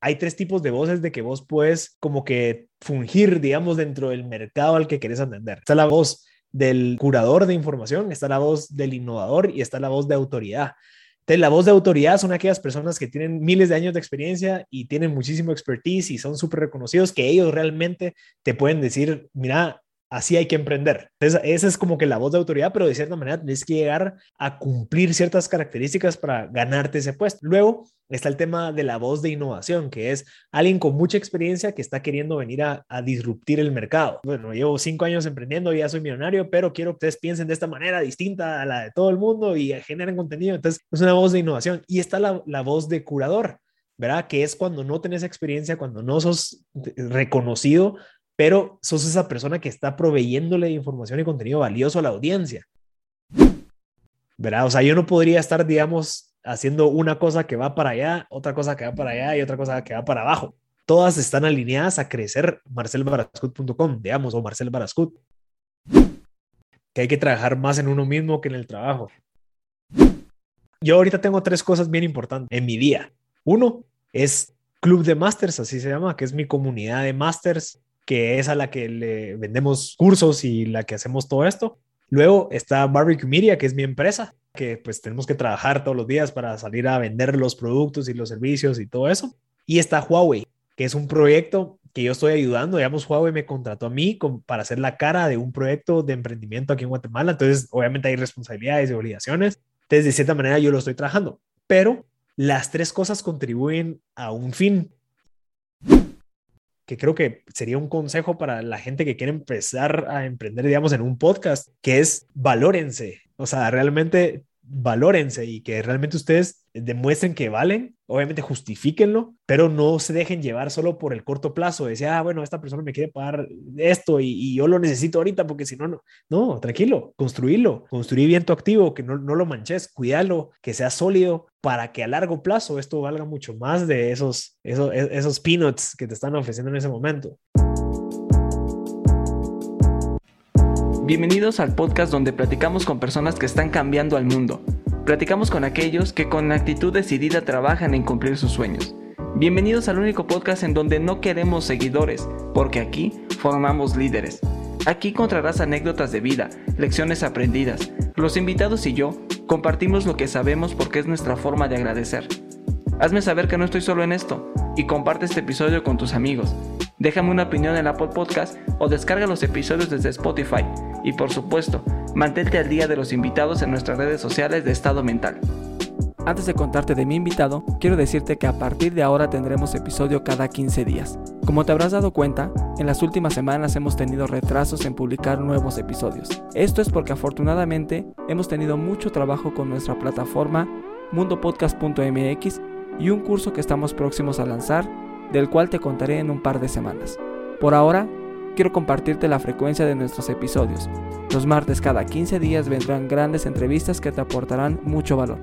hay tres tipos de voces de que vos puedes como que fungir, digamos, dentro del mercado al que querés atender. Está la voz del curador de información, está la voz del innovador y está la voz de autoridad. Entonces, la voz de autoridad son aquellas personas que tienen miles de años de experiencia y tienen muchísimo expertise y son súper reconocidos que ellos realmente te pueden decir, mira, así hay que emprender. Entonces, esa es como que la voz de autoridad, pero de cierta manera tienes que llegar a cumplir ciertas características para ganarte ese puesto. Luego está el tema de la voz de innovación, que es alguien con mucha experiencia que está queriendo venir a, disruptir el mercado. Bueno, llevo cinco años emprendiendo, ya soy millonario, pero quiero que ustedes piensen de esta manera distinta a la de todo el mundo y generen contenido. Entonces, es una voz de innovación. Y está la, la voz de curador. ¿verdad? Que es cuando no tenés experiencia, cuando no sos reconocido, pero sos esa persona que está proveyéndole información y contenido valioso a la audiencia. ¿Verdad? O sea, yo no podría estar, digamos, haciendo una cosa que va para allá, otra cosa que va para allá y otra cosa que va para abajo. Todas están alineadas a crecer marcelbarascut.com, digamos, o Marcel Barascut. Que hay que trabajar más en uno mismo que en el trabajo. Yo ahorita tengo tres cosas bien importantes en mi día. Uno es Club de Masters, así se llama, que es mi comunidad de masters que es a la que le vendemos cursos y la que hacemos todo esto. Luego está Barbecue Media, que es mi empresa, que pues tenemos que trabajar todos los días para salir a vender los productos y los servicios y todo eso. Y está Huawei, que es un proyecto que yo estoy ayudando. Digamos, Huawei me contrató a mí para hacer la cara de un proyecto de emprendimiento aquí en Guatemala. Entonces, obviamente hay responsabilidades y obligaciones. Entonces, de cierta manera, yo lo estoy trabajando. Pero las tres cosas contribuyen a un fin que creo que sería un consejo para la gente que quiere empezar a emprender, digamos, en un podcast, que es valórense. O sea, realmente valórense y que realmente ustedes demuestren que valen, obviamente justifíquenlo, pero no se dejen llevar solo por el corto plazo, decía, ah, bueno, esta persona me quiere pagar esto y, yo lo necesito ahorita porque si no, no, no, tranquilo, construirlo, construir bien tu activo, que no, no lo manches, cuídalo, que sea sólido para que a largo plazo esto valga mucho más de esos, esos, esos peanuts que te están ofreciendo en ese momento. Bienvenidos al podcast donde platicamos con personas que están cambiando al mundo. Platicamos con aquellos que con actitud decidida trabajan en cumplir sus sueños. Bienvenidos al único podcast en donde no queremos seguidores, porque aquí formamos líderes. Aquí encontrarás anécdotas de vida, lecciones aprendidas. Los invitados y yo compartimos lo que sabemos porque es nuestra forma de agradecer. Hazme saber que no estoy solo en esto y comparte este episodio con tus amigos. Déjame una opinión en Apple Podcast o descarga los episodios desde Spotify. Y por supuesto, mantente al día de los invitados en nuestras redes sociales de Estado Mental. Antes de contarte de mi invitado, quiero decirte que a partir de ahora tendremos episodio cada 15 días. Como te habrás dado cuenta, en las últimas semanas hemos tenido retrasos en publicar nuevos episodios. Esto es porque afortunadamente hemos tenido mucho trabajo con nuestra plataforma mundopodcast.mx y un curso que estamos próximos a lanzar, del cual te contaré en un par de semanas. Por ahora, quiero compartirte la frecuencia de nuestros episodios. Los martes cada 15 días vendrán grandes entrevistas que te aportarán mucho valor.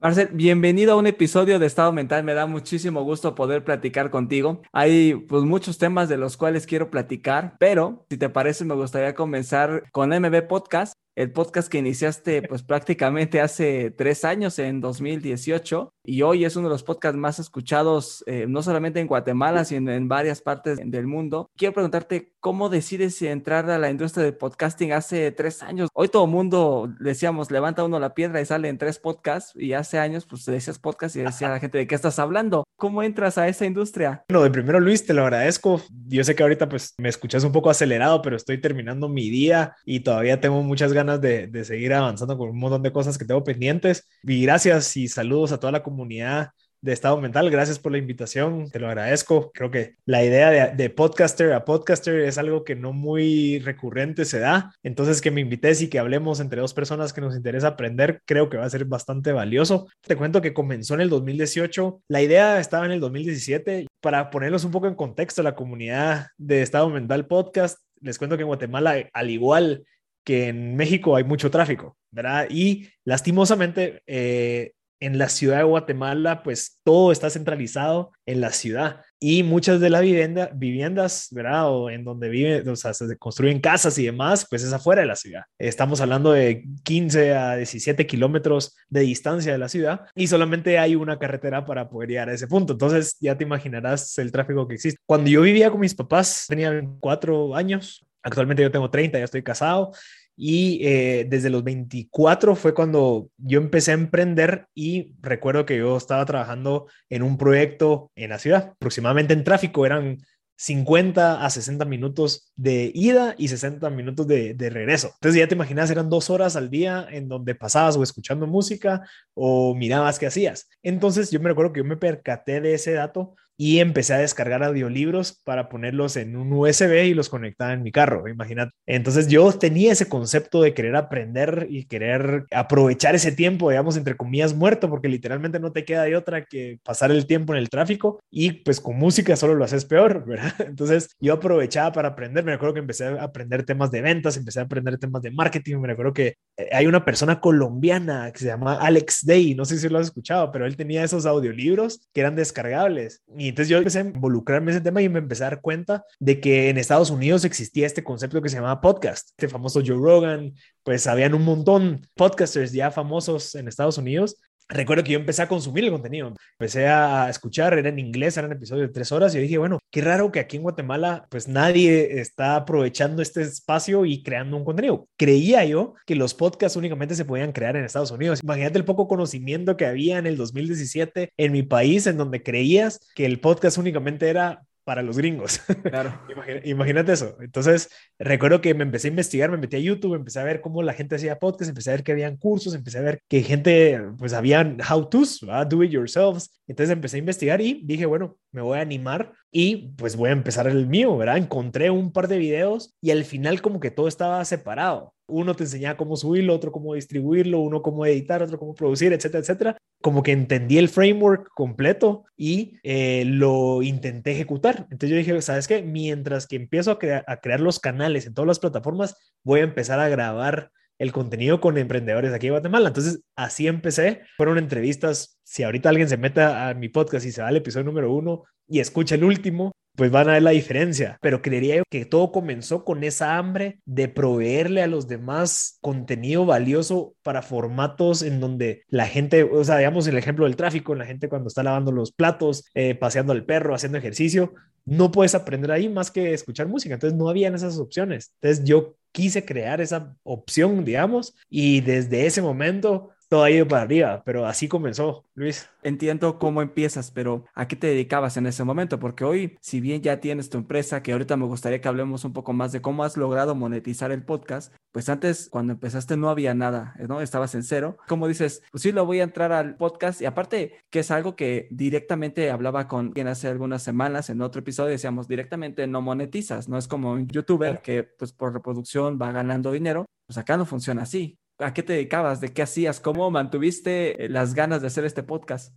Marcel, bienvenido a un episodio de Estado Mental. Me da muchísimo gusto poder platicar contigo. Hay pues muchos temas de los cuales quiero platicar, pero si te parece me gustaría comenzar con MB Podcast el podcast que iniciaste pues prácticamente hace tres años, en 2018, y hoy es uno de los podcasts más escuchados, eh, no solamente en Guatemala, sino en varias partes del mundo. Quiero preguntarte, ¿cómo decides entrar a la industria del podcasting hace tres años? Hoy todo mundo, decíamos, levanta uno la piedra y sale en tres podcasts, y hace años pues decías podcast y decía a la gente, ¿de qué estás hablando? ¿Cómo entras a esa industria? Bueno, de primero Luis, te lo agradezco. Yo sé que ahorita pues me escuchas un poco acelerado, pero estoy terminando mi día y todavía tengo muchas ganas de, seguir avanzando con un montón de cosas que tengo pendientes. Y gracias y saludos a toda la comunidad de estado mental. Gracias por la invitación, te lo agradezco. Creo que la idea de, de, podcaster a podcaster es algo que no muy recurrente se da. Entonces, que me invites y que hablemos entre dos personas que nos interesa aprender, creo que va a ser bastante valioso. Te cuento que comenzó en el 2018. La idea estaba en el 2017. Para ponerlos un poco en contexto, la comunidad de estado mental podcast, les cuento que en Guatemala, al igual que en México hay mucho tráfico, ¿verdad? Y lastimosamente, eh, en la ciudad de Guatemala, pues todo está centralizado en la ciudad y muchas de las vivienda, viviendas, ¿verdad? O en donde viven, o sea, se construyen casas y demás, pues es afuera de la ciudad. Estamos hablando de 15 a 17 kilómetros de distancia de la ciudad y solamente hay una carretera para poder llegar a ese punto. Entonces ya te imaginarás el tráfico que existe. Cuando yo vivía con mis papás, tenía cuatro años, actualmente yo tengo 30, ya estoy casado y eh, desde los 24 fue cuando yo empecé a emprender y recuerdo que yo estaba trabajando en un proyecto en la ciudad, aproximadamente en tráfico, eran 50 a 60 minutos de ida y 60 minutos de, de, regreso. Entonces ya te imaginas, eran dos horas al día en donde pasabas o escuchando música o mirabas qué hacías. Entonces yo me recuerdo que yo me percaté de ese dato y empecé a descargar audiolibros para ponerlos en un USB y los conectaba en mi carro, imagínate. Entonces yo tenía ese concepto de querer aprender y querer aprovechar ese tiempo, digamos, entre comillas, muerto, porque literalmente no te queda de otra que pasar el tiempo en el tráfico y pues con música solo lo haces peor, ¿verdad? Entonces yo aprovechaba para aprender, me acuerdo que empecé a aprender temas de ventas, empecé a aprender temas de marketing, me acuerdo que eh, hay una persona colombiana que se llama Alex Day, no sé si lo has escuchado, pero él tenía esos audiolibros que eran descargables y entonces yo empecé a involucrarme en ese tema y me empecé a dar cuenta de que en Estados Unidos existía este concepto que se llamaba podcast. Este famoso Joe Rogan, pues habían un montón podcasters ya famosos en Estados Unidos recuerdo que yo empecé a consumir el contenido, empecé a escuchar, era en inglés, eran episodios de tres horas y dije, bueno, qué raro que aquí en Guatemala pues nadie está aprovechando este espacio y creando un contenido. Creía yo que los podcasts únicamente se podían crear en Estados Unidos. Imagínate el poco conocimiento que había en el 2017 en mi país en donde creías que el podcast únicamente era para los gringos. Claro. imagínate eso. Entonces, recuerdo que me empecé a investigar, me metí a YouTube, empecé a ver cómo la gente hacía podcast, empecé a ver que habían cursos, empecé a ver que gente, pues habían how-tos, do it yourselves. Entonces empecé a investigar y dije, bueno, me voy a animar y pues voy a empezar el mío, ¿verdad? Encontré un par de videos y al final como que todo estaba separado. Uno te enseñaba cómo subirlo, otro cómo distribuirlo, uno cómo editar, otro cómo producir, etcétera, etcétera. Como que entendí el framework completo y eh, lo intenté ejecutar. Entonces yo dije, ¿sabes qué? Mientras que empiezo a, a crear los canales en todas las plataformas, voy a empezar a grabar el contenido con emprendedores aquí en Guatemala. Entonces, así empecé. Fueron entrevistas. Si ahorita alguien se mete a mi podcast y se va al episodio número uno y escucha el último, pues van a ver la diferencia. Pero creería yo que todo comenzó con esa hambre de proveerle a los demás contenido valioso para formatos en donde la gente, o sea, digamos el ejemplo del tráfico, la gente cuando está lavando los platos, eh, paseando al perro, haciendo ejercicio, no puedes aprender ahí más que escuchar música. Entonces no habían esas opciones. Entonces yo quise crear esa opción, digamos, y desde ese momento todo ha ido para arriba, pero así comenzó, Luis. Entiendo cómo empiezas, pero ¿a qué te dedicabas en ese momento? Porque hoy, si bien ya tienes tu empresa, que ahorita me gustaría que hablemos un poco más de cómo has logrado monetizar el podcast, pues antes, cuando empezaste, no había nada, ¿no? Estabas en cero. Como dices, pues sí, lo voy a entrar al podcast y aparte que es algo que directamente hablaba con quien hace algunas semanas en otro episodio, decíamos, directamente no monetizas, no es como un youtuber que pues por reproducción va ganando dinero, pues acá no funciona así. ¿A qué te dedicabas? ¿De qué hacías? ¿Cómo mantuviste las ganas de hacer este podcast?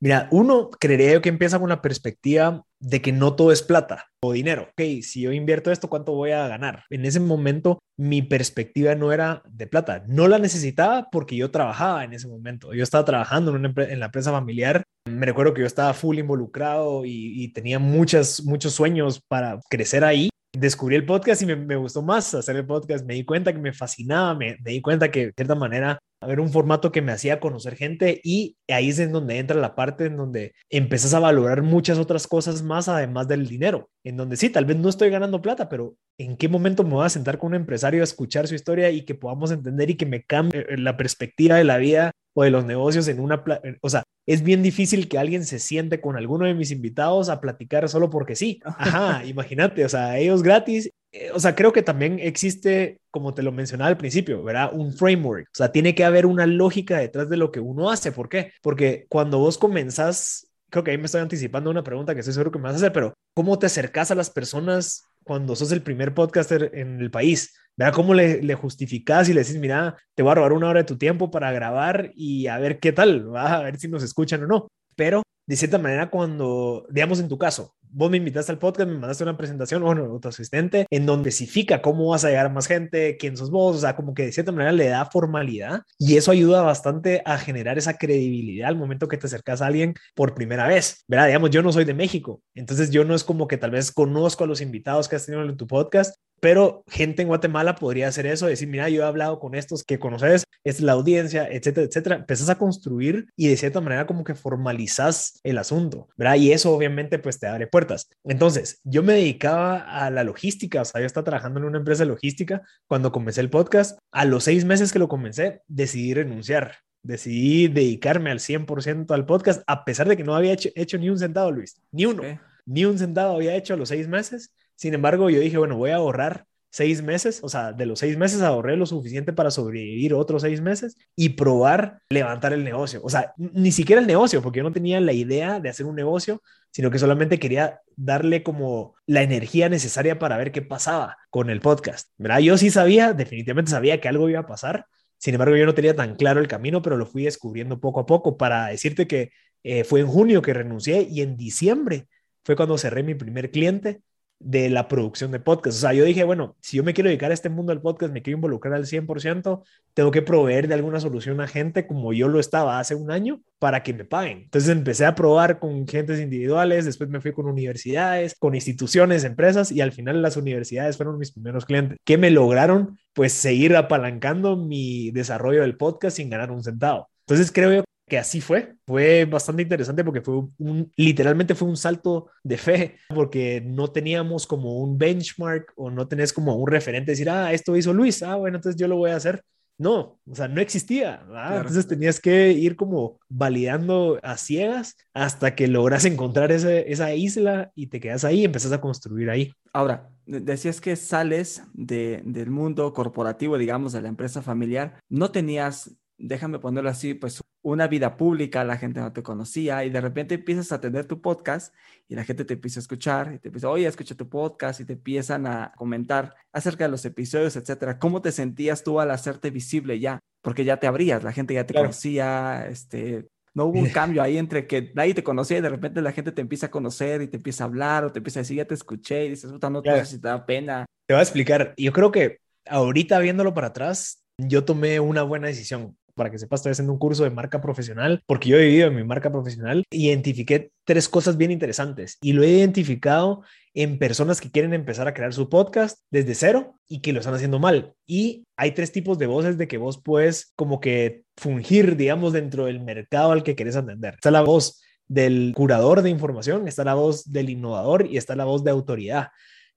Mira, uno creería yo que empieza con la perspectiva de que no todo es plata o dinero. Ok, si yo invierto esto, ¿cuánto voy a ganar? En ese momento mi perspectiva no era de plata. No la necesitaba porque yo trabajaba en ese momento. Yo estaba trabajando en, la empresa familiar. Me recuerdo que yo estaba full involucrado y, tenía muchas, muchos sueños para crecer ahí descubrí el podcast y me, gustó más hacer el podcast. Me di cuenta que me fascinaba, me, di cuenta que de cierta manera era un formato que me hacía conocer gente y ahí es en donde entra la parte en donde empezás a valorar muchas otras cosas más además del dinero, en donde sí, tal vez no estoy ganando plata, pero ¿en qué momento me voy a sentar con un empresario a escuchar su historia y que podamos entender y que me cambie la perspectiva de la vida o de los negocios en una, o sea, es bien difícil que alguien se siente con alguno de mis invitados a platicar solo porque sí. Ajá, imagínate, o sea, ellos gratis. Eh, o sea, creo que también existe, como te lo mencionaba al principio, ¿verdad? Un framework. O sea, tiene que haber una lógica detrás de lo que uno hace. ¿Por qué? Porque cuando vos comenzás, creo que ahí me estoy anticipando una pregunta que estoy seguro que me vas a hacer, pero ¿cómo te acercas a las personas cuando sos el primer podcaster en el país? Vea cómo le, le justificas y le decís, mira, te voy a robar una hora de tu tiempo para grabar y a ver qué tal, a ver si nos escuchan o no. Pero de cierta manera, cuando, digamos en tu caso, vos me invitaste al podcast, me mandaste una presentación, bueno, tu asistente, en donde especifica cómo vas a llegar a más gente, quién sos vos, o sea, como que de cierta manera le da formalidad y eso ayuda bastante a generar esa credibilidad al momento que te acercas a alguien por primera vez, ¿verdad? Digamos, yo no soy de México, entonces yo no es como que tal vez conozco a los invitados que has tenido en tu podcast, pero gente en Guatemala podría hacer eso, decir, mira, yo he hablado con estos que conoces, es la audiencia, etcétera, etcétera. Empezás a construir y de cierta manera como que formalizas el asunto, ¿verdad? Y eso obviamente pues te abre puertas. Entonces, yo me dedicaba a la logística, o sea, yo estaba trabajando en una empresa de logística cuando comencé el podcast. A los seis meses que lo comencé, decidí renunciar. Decidí dedicarme al 100% al podcast, a pesar de que no había hecho, ni un centavo, Luis, ni uno, ni un centavo había hecho a los seis meses sin embargo, yo dije, bueno, voy a ahorrar seis meses, o sea, de los seis meses ahorré lo suficiente para sobrevivir otros seis meses y probar levantar el negocio. O sea, ni siquiera el negocio, porque yo no tenía la idea de hacer un negocio, sino que solamente quería darle como la energía necesaria para ver qué pasaba con el podcast. ¿verdad? Yo sí sabía, definitivamente sabía que algo iba a pasar. Sin embargo, yo no tenía tan claro el camino, pero lo fui descubriendo poco a poco para decirte que eh, fue en junio que renuncié y en diciembre fue cuando cerré mi primer cliente de la producción de podcast. O sea, yo dije, bueno, si yo me quiero dedicar a este mundo del podcast, me quiero involucrar al 100%, tengo que proveer de alguna solución a gente como yo lo estaba hace un año para que me paguen. Entonces empecé a probar con gentes individuales, después me fui con universidades, con instituciones, empresas y al final las universidades fueron mis primeros clientes que me lograron pues seguir apalancando mi desarrollo del podcast sin ganar un centavo. Entonces creo que así fue. Fue bastante interesante porque fue un, literalmente fue un salto de fe, porque no teníamos como un benchmark o no tenés como un referente, decir, ah, esto hizo Luis, ah, bueno, entonces yo lo voy a hacer. No, o sea, no existía. Entonces tenías que ir como validando a ciegas hasta que logras encontrar esa isla y te quedas ahí y empezás a construir ahí. Ahora, decías que sales de, del mundo corporativo, digamos, de la empresa familiar. No tenías déjame ponerlo así, pues una vida pública, la gente no te conocía y de repente empiezas a tener tu podcast y la gente te empieza a escuchar y te empieza, oye, escucha tu podcast y te empiezan a comentar acerca de los episodios, etcétera. ¿Cómo te sentías tú al hacerte visible ya? Porque ya te abrías, la gente ya te conocía, este, no hubo un cambio ahí entre que nadie te conocía y de repente la gente te empieza a conocer y te empieza a hablar o te empieza a decir, ya te escuché y dices, puta, no te, si te da pena. Te voy a explicar. Yo creo que ahorita viéndolo para atrás, yo tomé una buena decisión para que sepas, estoy haciendo un curso de marca profesional porque yo he vivido en mi marca profesional. Identifiqué tres cosas bien interesantes y lo he identificado en personas que quieren empezar a crear su podcast desde cero y que lo están haciendo mal. Y hay tres tipos de voces de que vos puedes como que fungir, digamos, dentro del mercado al que querés atender. Está la voz del curador de información, está la voz del innovador y está la voz de autoridad.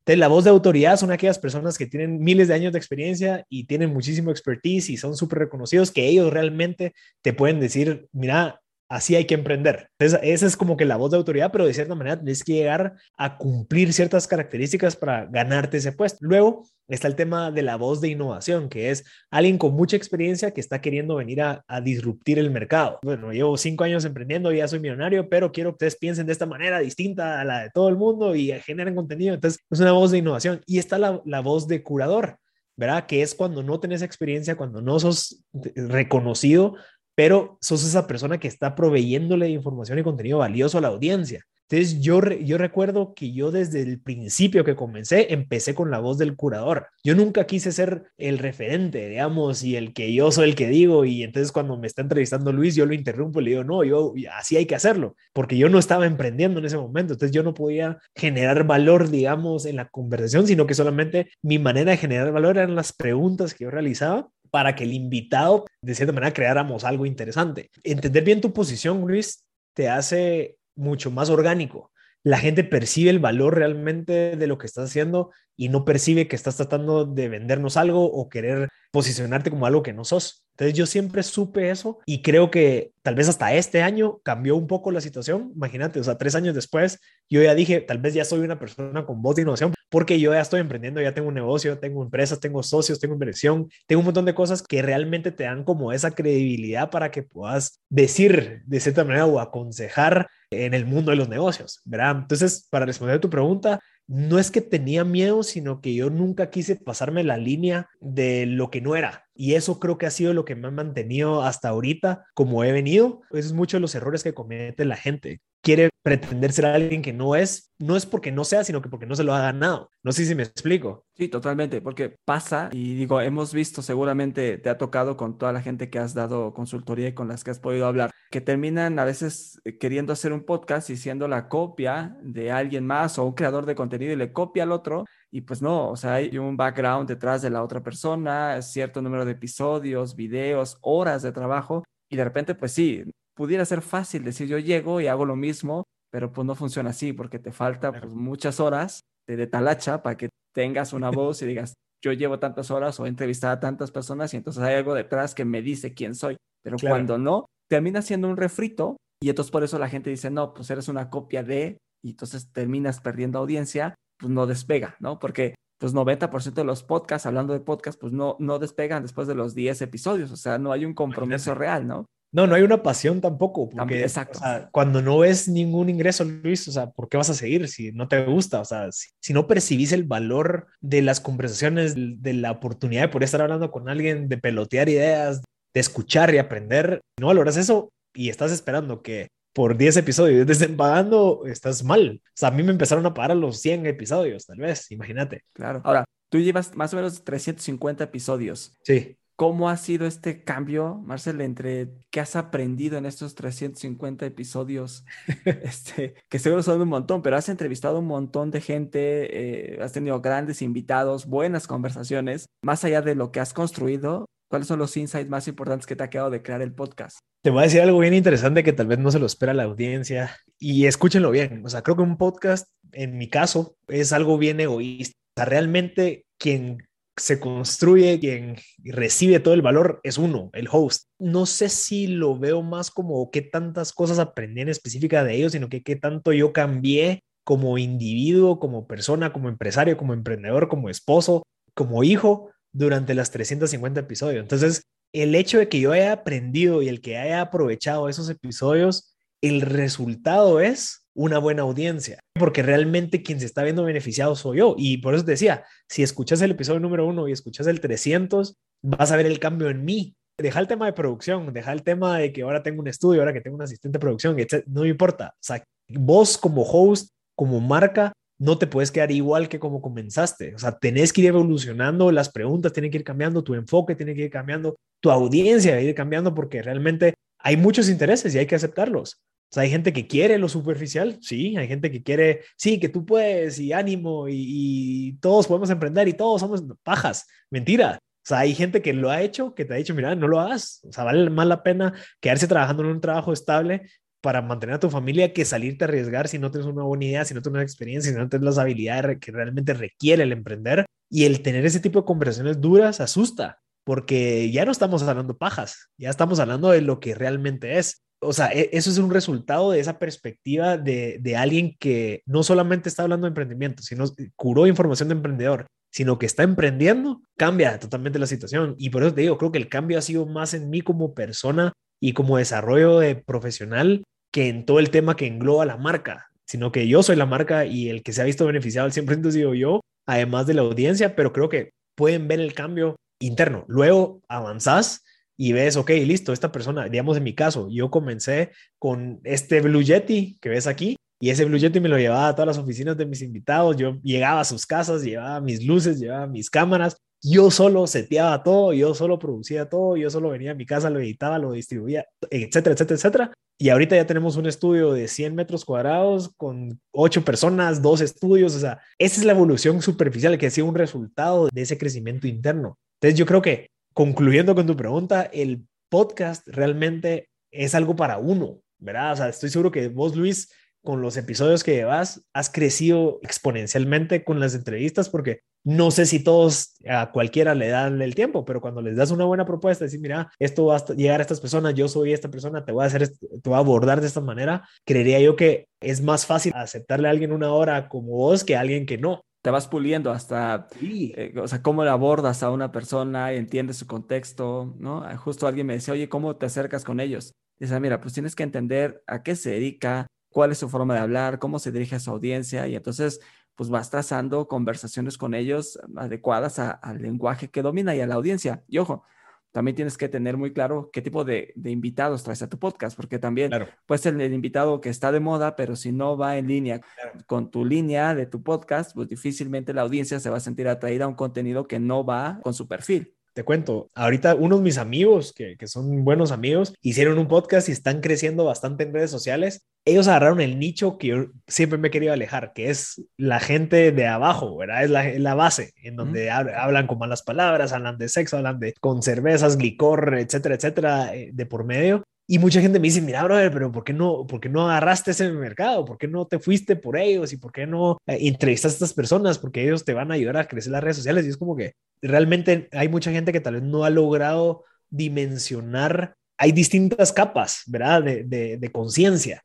Entonces, la voz de autoridad son aquellas personas que tienen miles de años de experiencia y tienen muchísimo expertise y son súper reconocidos que ellos realmente te pueden decir, mira, así hay que emprender. Entonces, esa es como que la voz de autoridad, pero de cierta manera tienes que llegar a cumplir ciertas características para ganarte ese puesto. Luego está el tema de la voz de innovación, que es alguien con mucha experiencia que está queriendo venir a, disruptir el mercado. Bueno, llevo cinco años emprendiendo, ya soy millonario, pero quiero que ustedes piensen de esta manera distinta a la de todo el mundo y generen contenido. Entonces, es una voz de innovación. Y está la, la voz de curador. ¿verdad? Que es cuando no tenés experiencia, cuando no sos reconocido, pero sos esa persona que está proveyéndole información y contenido valioso a la audiencia. Entonces yo, yo recuerdo que yo desde el principio que comencé empecé con la voz del curador. Yo nunca quise ser el referente, digamos, y el que yo soy el que digo. Y entonces cuando me está entrevistando Luis, yo lo interrumpo y le digo, no, yo así hay que hacerlo, porque yo no estaba emprendiendo en ese momento. Entonces yo no podía generar valor, digamos, en la conversación, sino que solamente mi manera de generar valor eran las preguntas que yo realizaba para que el invitado, de cierta manera, creáramos algo interesante. Entender bien tu posición, Luis, te hace mucho más orgánico. La gente percibe el valor realmente de lo que estás haciendo y no percibe que estás tratando de vendernos algo o querer posicionarte como algo que no sos. Entonces yo siempre supe eso y creo que tal vez hasta este año cambió un poco la situación. Imagínate, o sea, tres años después yo ya dije, tal vez ya soy una persona con voz de innovación porque yo ya estoy emprendiendo, ya tengo un negocio, tengo empresas, tengo socios, tengo inversión, tengo un montón de cosas que realmente te dan como esa credibilidad para que puedas decir de cierta manera o aconsejar en el mundo de los negocios, ¿verdad? Entonces, para responder a tu pregunta, no es que tenía miedo, sino que yo nunca quise pasarme la línea de lo que no era. Y eso creo que ha sido lo que me ha mantenido hasta ahorita como he venido. Es mucho de los errores que comete la gente. Quiere pretender ser alguien que no es, no es porque no sea, sino que porque no se lo ha ganado. No sé si me explico. Sí, totalmente, porque pasa y digo, hemos visto, seguramente te ha tocado con toda la gente que has dado consultoría y con las que has podido hablar, que terminan a veces queriendo hacer un podcast y siendo la copia de alguien más o un creador de contenido y le copia al otro y pues no, o sea, hay un background detrás de la otra persona, cierto número de episodios, videos, horas de trabajo y de repente pues sí, pudiera ser fácil decir yo llego y hago lo mismo, pero pues no funciona así porque te falta pues, muchas horas de, talacha para que tengas una voz y digas, yo llevo tantas horas o he entrevistado a tantas personas y entonces hay algo detrás que me dice quién soy. Pero cuando no, termina siendo un refrito y entonces por eso la gente dice, no, pues eres una copia de, y entonces terminas perdiendo audiencia, pues no despega, ¿no? Porque pues 90% de los podcasts, hablando de podcasts, pues no, no despegan después de los 10 episodios, o sea, no hay un compromiso real, ¿no? No, no hay una pasión tampoco. Porque, exacto. cuando no ves ningún ingreso, Luis, o sea, ¿por qué vas a seguir si no te gusta? O sea, si, no percibís el valor de las conversaciones, de la oportunidad de poder estar hablando con alguien, de pelotear ideas, de escuchar y aprender, no valoras eso y estás esperando que por 10 episodios te estén pagando, estás mal. O sea, a mí me empezaron a pagar a los 100 episodios, tal vez, imagínate. Claro. Ahora, tú llevas más o menos 350 episodios. Sí. ¿Cómo ha sido este cambio, Marcel, entre qué has aprendido en estos 350 episodios? este, que seguro son un montón, pero has entrevistado un montón de gente, eh, has tenido grandes invitados, buenas conversaciones. Más allá de lo que has construido, ¿cuáles son los insights más importantes que te ha quedado de crear el podcast? Te voy a decir algo bien interesante que tal vez no se lo espera la audiencia y escúchenlo bien. O sea, creo que un podcast, en mi caso, es algo bien egoísta. O sea, realmente quien se construye, quien recibe todo el valor es uno, el host. No sé si lo veo más como qué tantas cosas aprendí en específica de ellos, sino que qué tanto yo cambié como individuo, como persona, como empresario, como emprendedor, como esposo, como hijo durante las 350 episodios. Entonces, el hecho de que yo haya aprendido y el que haya aprovechado esos episodios, el resultado es una buena audiencia, porque realmente quien se está viendo beneficiado soy yo. Y por eso te decía, si escuchas el episodio número uno y escuchas el 300, vas a ver el cambio en mí. Deja el tema de producción, deja el tema de que ahora tengo un estudio, ahora que tengo un asistente de producción, etc. No me importa. O sea, vos como host, como marca, no te puedes quedar igual que como comenzaste. O sea, tenés que ir evolucionando, las preguntas tienen que ir cambiando, tu enfoque tiene que ir cambiando, tu audiencia va a ir cambiando porque realmente hay muchos intereses y hay que aceptarlos. O sea, hay gente que quiere lo superficial, sí, hay gente que quiere, sí, que tú puedes y ánimo y, todos podemos emprender y todos somos pajas, mentira. O sea, hay gente que lo ha hecho, que te ha dicho, mira, no lo hagas. O sea, vale más la pena quedarse trabajando en un trabajo estable para mantener a tu familia que salirte a arriesgar si no tienes una buena idea, si no tienes una experiencia, si no tienes las habilidades que realmente requiere el emprender. Y el tener ese tipo de conversaciones duras asusta, porque ya no estamos hablando pajas, ya estamos hablando de lo que realmente es o sea, e, eso es un resultado de esa perspectiva de, de, alguien que no solamente está hablando de emprendimiento, sino curó información de emprendedor, sino que está emprendiendo, cambia totalmente la situación. Y por eso te digo, creo que el cambio ha sido más en mí como persona y como desarrollo de profesional que en todo el tema que engloba la marca, sino que yo soy la marca y el que se ha visto beneficiado al 100% ha sido yo, además de la audiencia, pero creo que pueden ver el cambio interno. Luego avanzás y ves, ok, listo, esta persona, digamos en mi caso, yo comencé con este Blue Yeti que ves aquí, y ese Blue Yeti me lo llevaba a todas las oficinas de mis invitados, yo llegaba a sus casas, llevaba mis luces, llevaba mis cámaras, yo solo seteaba todo, yo solo producía todo, yo solo venía a mi casa, lo editaba, lo distribuía, etcétera, etcétera, etcétera. Y ahorita ya tenemos un estudio de 100 metros cuadrados con ocho personas, dos estudios, o sea, esa es la evolución superficial que ha sido un resultado de ese crecimiento interno. Entonces yo creo que concluyendo con tu pregunta, el podcast realmente es algo para uno, ¿verdad? O sea, estoy seguro que vos, Luis, con los episodios que llevas, has crecido exponencialmente con las entrevistas porque no sé si todos a cualquiera le dan el tiempo, pero cuando les das una buena propuesta, decir, mira, esto va a llegar a estas personas, yo soy esta persona, te voy a hacer, te voy a abordar de esta manera, creería yo que es más fácil aceptarle a alguien una hora como vos que a alguien que no te vas puliendo hasta, eh, o sea, cómo le abordas a una persona, entiendes su contexto, ¿no? Ah, justo alguien me decía, oye, ¿cómo te acercas con ellos? Dice, mira, pues tienes que entender a qué se dedica, cuál es su forma de hablar, cómo se dirige a su audiencia y entonces pues vas trazando conversaciones con ellos adecuadas al lenguaje que domina y a la audiencia. Y ojo, también tienes que tener muy claro qué tipo de, invitados traes a tu podcast, porque también claro. puede ser el invitado que está de moda, pero si no va en línea con tu línea de tu podcast, pues difícilmente la audiencia se va a sentir atraída a un contenido que no va con su perfil te cuento, ahorita unos de mis amigos, que, que, son buenos amigos, hicieron un podcast y están creciendo bastante en redes sociales. Ellos agarraron el nicho que yo siempre me he querido alejar, que es la gente de abajo, ¿verdad? Es la, la base, en donde hablan con malas palabras, hablan de sexo, hablan de con cervezas, licor, etcétera, etcétera, eh, de por medio. Y mucha gente me dice, mira, brother, pero ¿por qué no, por qué no agarraste ese mercado? ¿Por qué no te fuiste por ellos? ¿Y por qué no eh, entrevistaste a estas personas? Porque ellos te van a ayudar a crecer las redes sociales. Y es como que realmente hay mucha gente que tal vez no ha logrado dimensionar. Hay distintas capas, ¿verdad? De, de, de conciencia.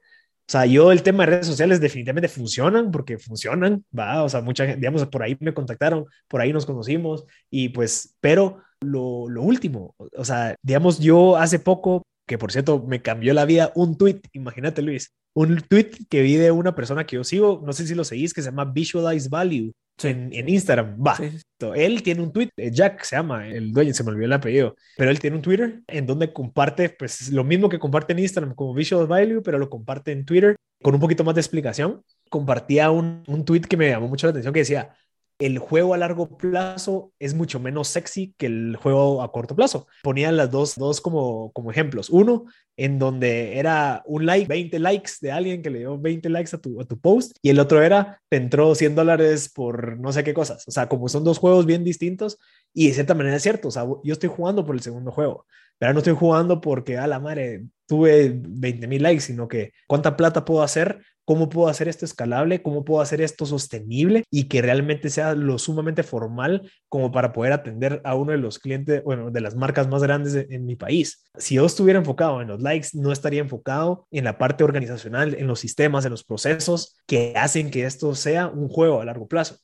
O sea, yo el tema de redes sociales definitivamente funcionan porque funcionan, va, o sea, mucha gente, digamos, por ahí me contactaron, por ahí nos conocimos y pues, pero lo, lo último, o sea, digamos, yo hace poco que por cierto me cambió la vida, un tweet, imagínate Luis, un tweet que vi de una persona que yo sigo, no sé si lo seguís, que se llama Visualize Value en, en, Instagram. Va, él tiene un tweet, eh, Jack se llama, el dueño, se me olvidó el apellido, pero él tiene un Twitter en donde comparte, pues lo mismo que comparte en Instagram como Visual Value, pero lo comparte en Twitter con un poquito más de explicación. Compartía un, un tweet que me llamó mucho la atención que decía, el juego a largo plazo es mucho menos sexy que el juego a corto plazo. Ponían las dos, dos como, como ejemplos. Uno, en donde era un like, 20 likes de alguien que le dio 20 likes a tu, a tu post, y el otro era, te entró 100 dólares por no sé qué cosas. O sea, como son dos juegos bien distintos, y de cierta manera es cierto. O sea, yo estoy jugando por el segundo juego, pero no estoy jugando porque, a la madre, tuve 20 mil likes, sino que cuánta plata puedo hacer cómo puedo hacer esto escalable, cómo puedo hacer esto sostenible y que realmente sea lo sumamente formal como para poder atender a uno de los clientes, bueno, de las marcas más grandes en mi país. Si yo estuviera enfocado en los likes, no estaría enfocado en la parte organizacional, en los sistemas, en los procesos que hacen que esto sea un juego a largo plazo.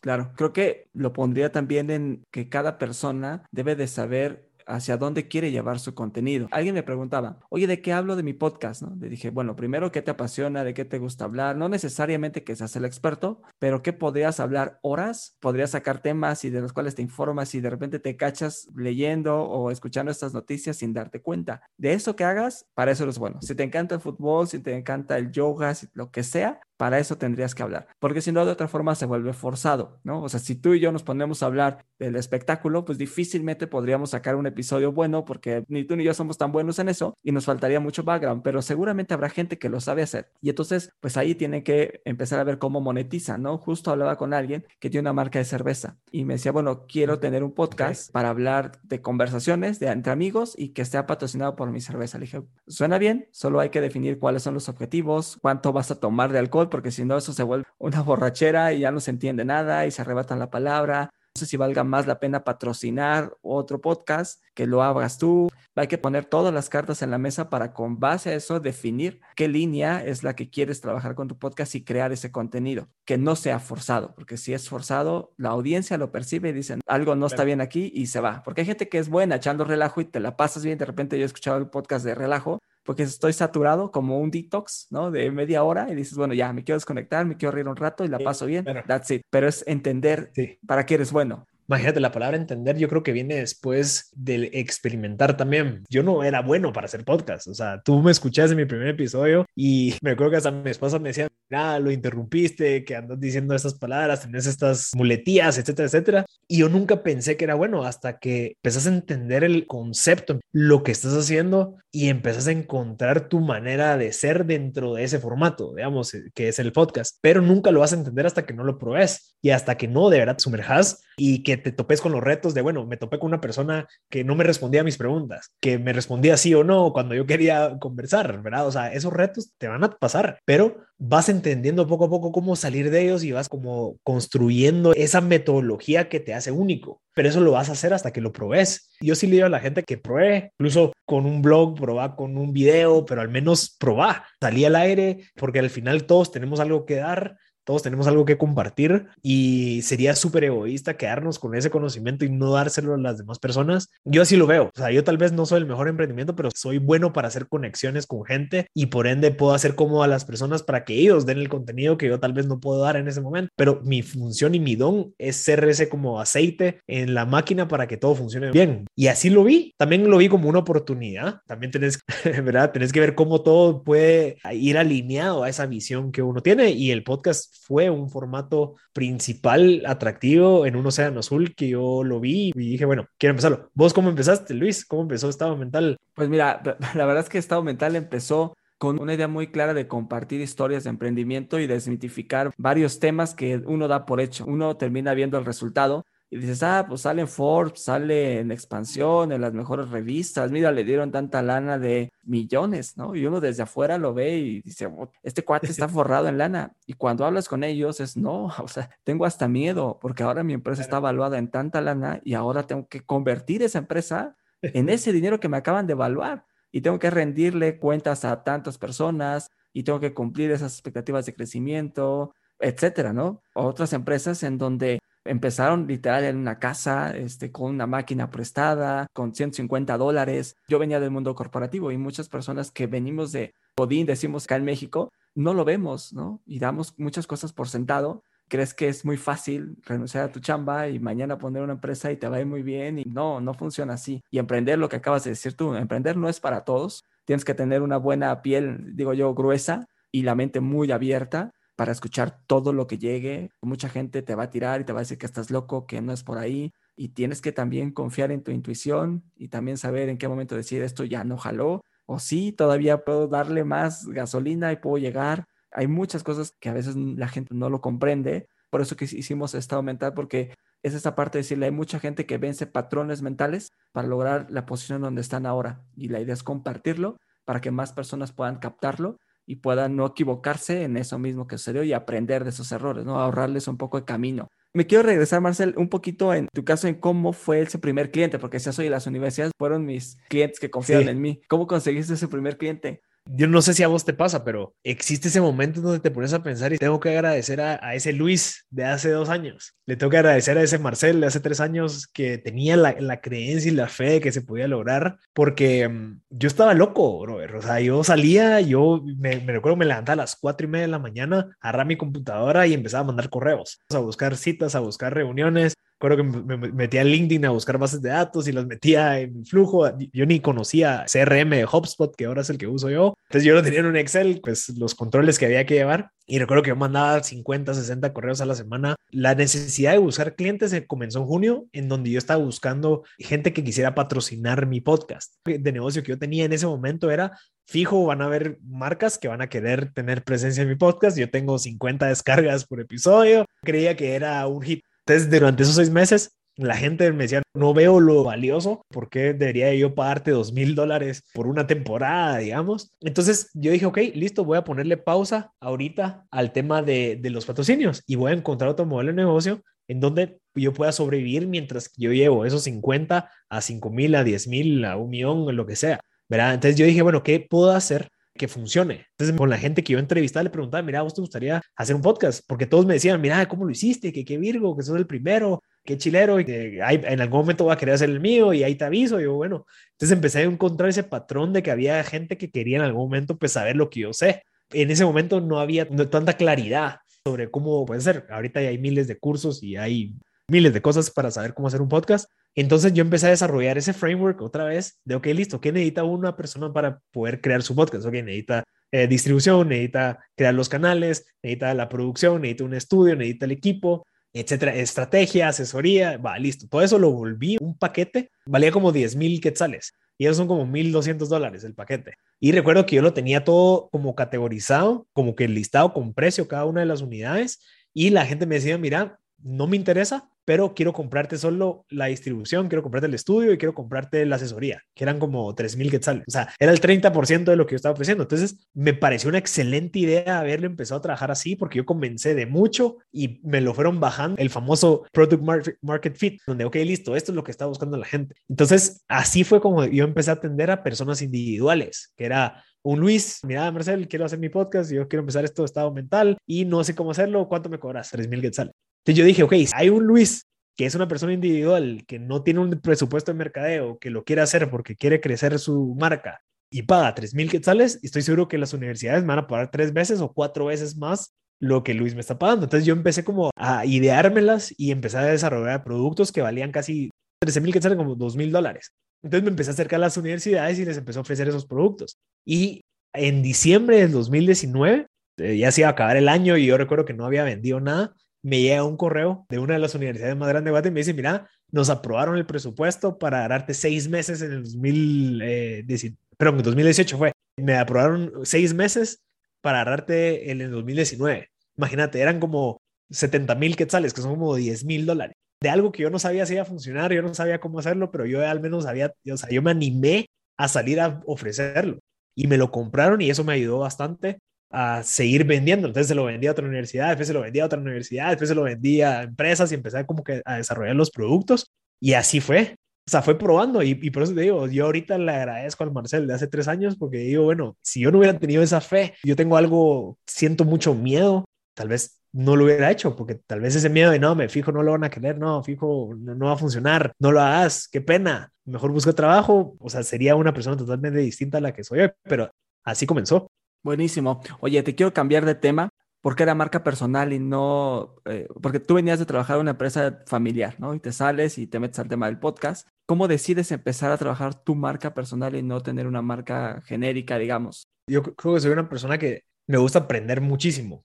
Claro, creo que lo pondría también en que cada persona debe de saber hacia dónde quiere llevar su contenido. Alguien me preguntaba, oye, ¿de qué hablo de mi podcast? ¿no? Le dije, bueno, primero, ¿qué te apasiona? ¿De qué te gusta hablar? No necesariamente que seas el experto, pero ¿qué podrías hablar horas? Podrías sacar temas y de los cuales te informas y de repente te cachas leyendo o escuchando estas noticias sin darte cuenta. De eso que hagas, para eso eres bueno. Si te encanta el fútbol, si te encanta el yoga, lo que sea, para eso tendrías que hablar, porque si no, de otra forma se vuelve forzado, ¿no? O sea, si tú y yo nos ponemos a hablar del espectáculo, pues difícilmente podríamos sacar un episodio bueno, porque ni tú ni yo somos tan buenos en eso y nos faltaría mucho background, pero seguramente habrá gente que lo sabe hacer. Y entonces, pues ahí tiene que empezar a ver cómo monetiza, ¿no? Justo hablaba con alguien que tiene una marca de cerveza y me decía, bueno, quiero tener un podcast para hablar de conversaciones de entre amigos y que esté patrocinado por mi cerveza. Le dije, suena bien, solo hay que definir cuáles son los objetivos, cuánto vas a tomar de alcohol porque si no eso se vuelve una borrachera y ya no se entiende nada y se arrebatan la palabra. Sé si valga más la pena patrocinar otro podcast que lo hagas tú. Hay que poner todas las cartas en la mesa para con base a eso definir qué línea es la que quieres trabajar con tu podcast y crear ese contenido, que no sea forzado, porque si es forzado, la audiencia lo percibe y dicen algo no está bien aquí y se va. Porque hay gente que es buena echando relajo y te la pasas bien. De repente yo he escuchado el podcast de relajo porque estoy saturado como un detox, ¿no? De media hora y dices, bueno, ya me quiero desconectar, me quiero reír un rato y la paso bien. That's it. Pero es entender para qué eres bueno. Imagínate, la palabra entender yo creo que viene después del experimentar también. Yo no era bueno para hacer podcast, o sea, tú me escuchaste en mi primer episodio y me acuerdo que hasta mi esposa me decía, ah, lo interrumpiste, que andas diciendo estas palabras, tenés estas muletías, etcétera, etcétera. Y yo nunca pensé que era bueno hasta que empezás a entender el concepto, lo que estás haciendo y empezás a encontrar tu manera de ser dentro de ese formato, digamos, que es el podcast. Pero nunca lo vas a entender hasta que no lo probes y hasta que no de verdad sumerjas y que te topes con los retos de, bueno, me topé con una persona que no me respondía a mis preguntas, que me respondía sí o no cuando yo quería conversar, ¿verdad? O sea, esos retos te van a pasar, pero vas entendiendo poco a poco cómo salir de ellos y vas como construyendo esa metodología que te hace único. Pero eso lo vas a hacer hasta que lo probes. Yo sí le digo a la gente que pruebe, incluso con un blog, probá con un video, pero al menos probá, salí al aire, porque al final todos tenemos algo que dar todos tenemos algo que compartir y sería súper egoísta quedarnos con ese conocimiento y no dárselo a las demás personas. Yo así lo veo. O sea, yo tal vez no soy el mejor emprendimiento, pero soy bueno para hacer conexiones con gente y por ende puedo hacer como a las personas para que ellos den el contenido que yo tal vez no puedo dar en ese momento. Pero mi función y mi don es ser ese como aceite en la máquina para que todo funcione bien. Y así lo vi. También lo vi como una oportunidad. También tenés, ¿verdad? Tenés que ver cómo todo puede ir alineado a esa visión que uno tiene y el podcast fue un formato principal atractivo en un océano azul que yo lo vi y dije, bueno, quiero empezarlo. ¿Vos cómo empezaste, Luis? ¿Cómo empezó Estado Mental? Pues mira, la verdad es que Estado Mental empezó con una idea muy clara de compartir historias de emprendimiento y desmitificar varios temas que uno da por hecho. Uno termina viendo el resultado y dices, ah, pues sale en Forbes, sale en Expansión, en las mejores revistas, mira, le dieron tanta lana de millones, ¿no? Y uno desde afuera lo ve y dice, oh, este cuate está forrado en lana. Y cuando hablas con ellos es, no, o sea, tengo hasta miedo porque ahora mi empresa está evaluada en tanta lana y ahora tengo que convertir esa empresa en ese dinero que me acaban de evaluar y tengo que rendirle cuentas a tantas personas y tengo que cumplir esas expectativas de crecimiento, etcétera, ¿no? Otras empresas en donde Empezaron literal en una casa, este, con una máquina prestada, con 150 dólares. Yo venía del mundo corporativo y muchas personas que venimos de Godín, decimos acá en México, no lo vemos, ¿no? Y damos muchas cosas por sentado. Crees que es muy fácil renunciar a tu chamba y mañana poner una empresa y te va a ir muy bien y no, no funciona así. Y emprender lo que acabas de decir tú, emprender no es para todos. Tienes que tener una buena piel, digo yo, gruesa y la mente muy abierta para escuchar todo lo que llegue. Mucha gente te va a tirar y te va a decir que estás loco, que no es por ahí. Y tienes que también confiar en tu intuición y también saber en qué momento decir esto ya no jaló. O sí, todavía puedo darle más gasolina y puedo llegar. Hay muchas cosas que a veces la gente no lo comprende. Por eso que hicimos estado mental, porque es esa parte de decirle, hay mucha gente que vence patrones mentales para lograr la posición donde están ahora. Y la idea es compartirlo para que más personas puedan captarlo y puedan no equivocarse en eso mismo que sucedió y aprender de esos errores, ¿no? Ahorrarles un poco de camino. Me quiero regresar, Marcel, un poquito en tu caso, en cómo fue ese primer cliente, porque si soy las universidades fueron mis clientes que confiaron en mí. ¿Cómo conseguiste ese primer cliente? Yo no sé si a vos te pasa, pero existe ese momento donde te pones a pensar y tengo que agradecer a, ese Luis de hace dos años. Le tengo que agradecer a ese Marcel de hace tres años que tenía la, la creencia y la fe de que se podía lograr, porque mm, yo estaba loco, bro. O sea, yo salía, yo me, me, recuerdo me levantaba a las cuatro y media de la mañana, agarraba mi computadora y empezaba a mandar correos, a buscar citas, a buscar reuniones, Recuerdo que me metía a LinkedIn a buscar bases de datos y las metía en flujo. Yo ni conocía CRM de HubSpot, que ahora es el que uso yo. Entonces yo lo tenía en un Excel, pues los controles que había que llevar. Y recuerdo que yo mandaba 50, 60 correos a la semana. La necesidad de buscar clientes comenzó en junio, en donde yo estaba buscando gente que quisiera patrocinar mi podcast. De negocio que yo tenía en ese momento era fijo, van a haber marcas que van a querer tener presencia en mi podcast. Yo tengo 50 descargas por episodio. Creía que era un hit entonces, durante esos seis meses, la gente me decía, no veo lo valioso, ¿por qué debería yo pagarte dos mil dólares por una temporada, digamos? Entonces yo dije, ok, listo, voy a ponerle pausa ahorita al tema de, de los patrocinios y voy a encontrar otro modelo de negocio en donde yo pueda sobrevivir mientras yo llevo esos 50 a 5 mil, a 10 mil, a un millón, lo que sea. ¿verdad? Entonces yo dije, bueno, ¿qué puedo hacer que funcione. Entonces, con la gente que yo entrevistaba, le preguntaba, mira, ¿vos te gustaría hacer un podcast? Porque todos me decían, mira, ¿cómo lo hiciste? Que qué Virgo, que sos el primero, qué chilero, y que hay, en algún momento va a querer hacer el mío y ahí te aviso. Y yo, bueno, entonces empecé a encontrar ese patrón de que había gente que quería en algún momento pues saber lo que yo sé. En ese momento no había tanta claridad sobre cómo puede ser. Ahorita ya hay miles de cursos y hay miles de cosas para saber cómo hacer un podcast. Entonces yo empecé a desarrollar ese framework otra vez de, ok, listo, ¿qué necesita una persona para poder crear su podcast? Ok, necesita eh, distribución, necesita crear los canales, necesita la producción, necesita un estudio, necesita el equipo, etcétera, estrategia, asesoría, va, listo. Todo eso lo volví un paquete, valía como 10 mil quetzales y esos son como 1.200 dólares el paquete. Y recuerdo que yo lo tenía todo como categorizado, como que listado con precio cada una de las unidades y la gente me decía, mira, no me interesa, pero quiero comprarte solo la distribución, quiero comprarte el estudio y quiero comprarte la asesoría, que eran como 3 mil quetzales. O sea, era el 30% de lo que yo estaba ofreciendo. Entonces, me pareció una excelente idea haberlo empezado a trabajar así, porque yo comencé de mucho y me lo fueron bajando el famoso Product Market Fit, donde, ok, listo, esto es lo que está buscando la gente. Entonces, así fue como yo empecé a atender a personas individuales, que era un Luis, mira, Marcel, quiero hacer mi podcast, yo quiero empezar esto de estado mental y no sé cómo hacerlo, ¿cuánto me cobras? 3 mil quetzales. Entonces yo dije, ok, hay un Luis que es una persona individual, que no tiene un presupuesto de mercadeo, que lo quiere hacer porque quiere crecer su marca y paga 3 mil quetzales, y estoy seguro que las universidades me van a pagar tres veces o cuatro veces más lo que Luis me está pagando. Entonces yo empecé como a ideármelas y empecé a desarrollar productos que valían casi 13 mil quetzales, como 2 mil dólares. Entonces me empecé a acercar a las universidades y les empecé a ofrecer esos productos. Y en diciembre del 2019, eh, ya se iba a acabar el año y yo recuerdo que no había vendido nada, me llega un correo de una de las universidades más grandes de Guatemala y me dice, mira, nos aprobaron el presupuesto para darte seis meses en el 2018, pero en 2018 fue, me aprobaron seis meses para darte en el 2019. Imagínate, eran como 70 mil quetzales, que son como 10 mil dólares. De algo que yo no sabía si iba a funcionar, yo no sabía cómo hacerlo, pero yo al menos sabía, o sea, yo me animé a salir a ofrecerlo y me lo compraron y eso me ayudó bastante a seguir vendiendo. Entonces se lo vendí a otra universidad, después se lo vendí a otra universidad, después se lo vendí a empresas y empecé como que a desarrollar los productos y así fue. O sea, fue probando y, por eso te digo, yo ahorita le agradezco al Marcel de hace tres años porque digo, bueno, si yo no hubiera tenido esa fe, yo tengo algo, siento mucho miedo, tal vez no lo hubiera hecho porque tal vez ese miedo de no, me fijo, no lo van a querer, no, fijo, no, no va a funcionar, no lo hagas, qué pena, mejor busco trabajo, o sea, sería una persona totalmente distinta a la que soy hoy, pero así comenzó. Buenísimo. Oye, te quiero cambiar de tema porque era marca personal y no, eh, porque tú venías de trabajar en una empresa familiar, ¿no? Y te sales y te metes al tema del podcast. ¿Cómo decides empezar a trabajar tu marca personal y no tener una marca genérica, digamos? Yo creo que soy una persona que me gusta aprender muchísimo.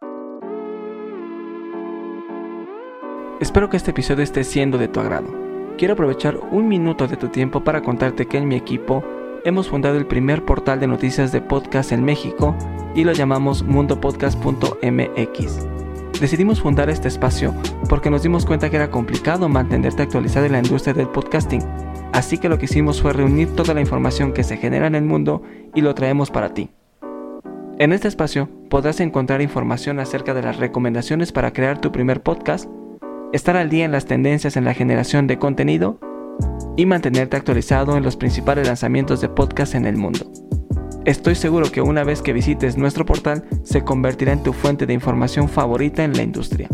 Espero que este episodio esté siendo de tu agrado. Quiero aprovechar un minuto de tu tiempo para contarte que en mi equipo hemos fundado el primer portal de noticias de podcast en México y lo llamamos mundopodcast.mx. Decidimos fundar este espacio porque nos dimos cuenta que era complicado mantenerte actualizado en la industria del podcasting, así que lo que hicimos fue reunir toda la información que se genera en el mundo y lo traemos para ti. En este espacio podrás encontrar información acerca de las recomendaciones para crear tu primer podcast, estar al día en las tendencias en la generación de contenido y mantenerte actualizado en los principales lanzamientos de podcast en el mundo. Estoy seguro que una vez que visites nuestro portal se convertirá en tu fuente de información favorita en la industria.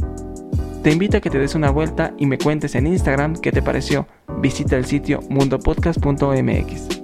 Te invito a que te des una vuelta y me cuentes en Instagram qué te pareció. Visita el sitio mundopodcast.mx.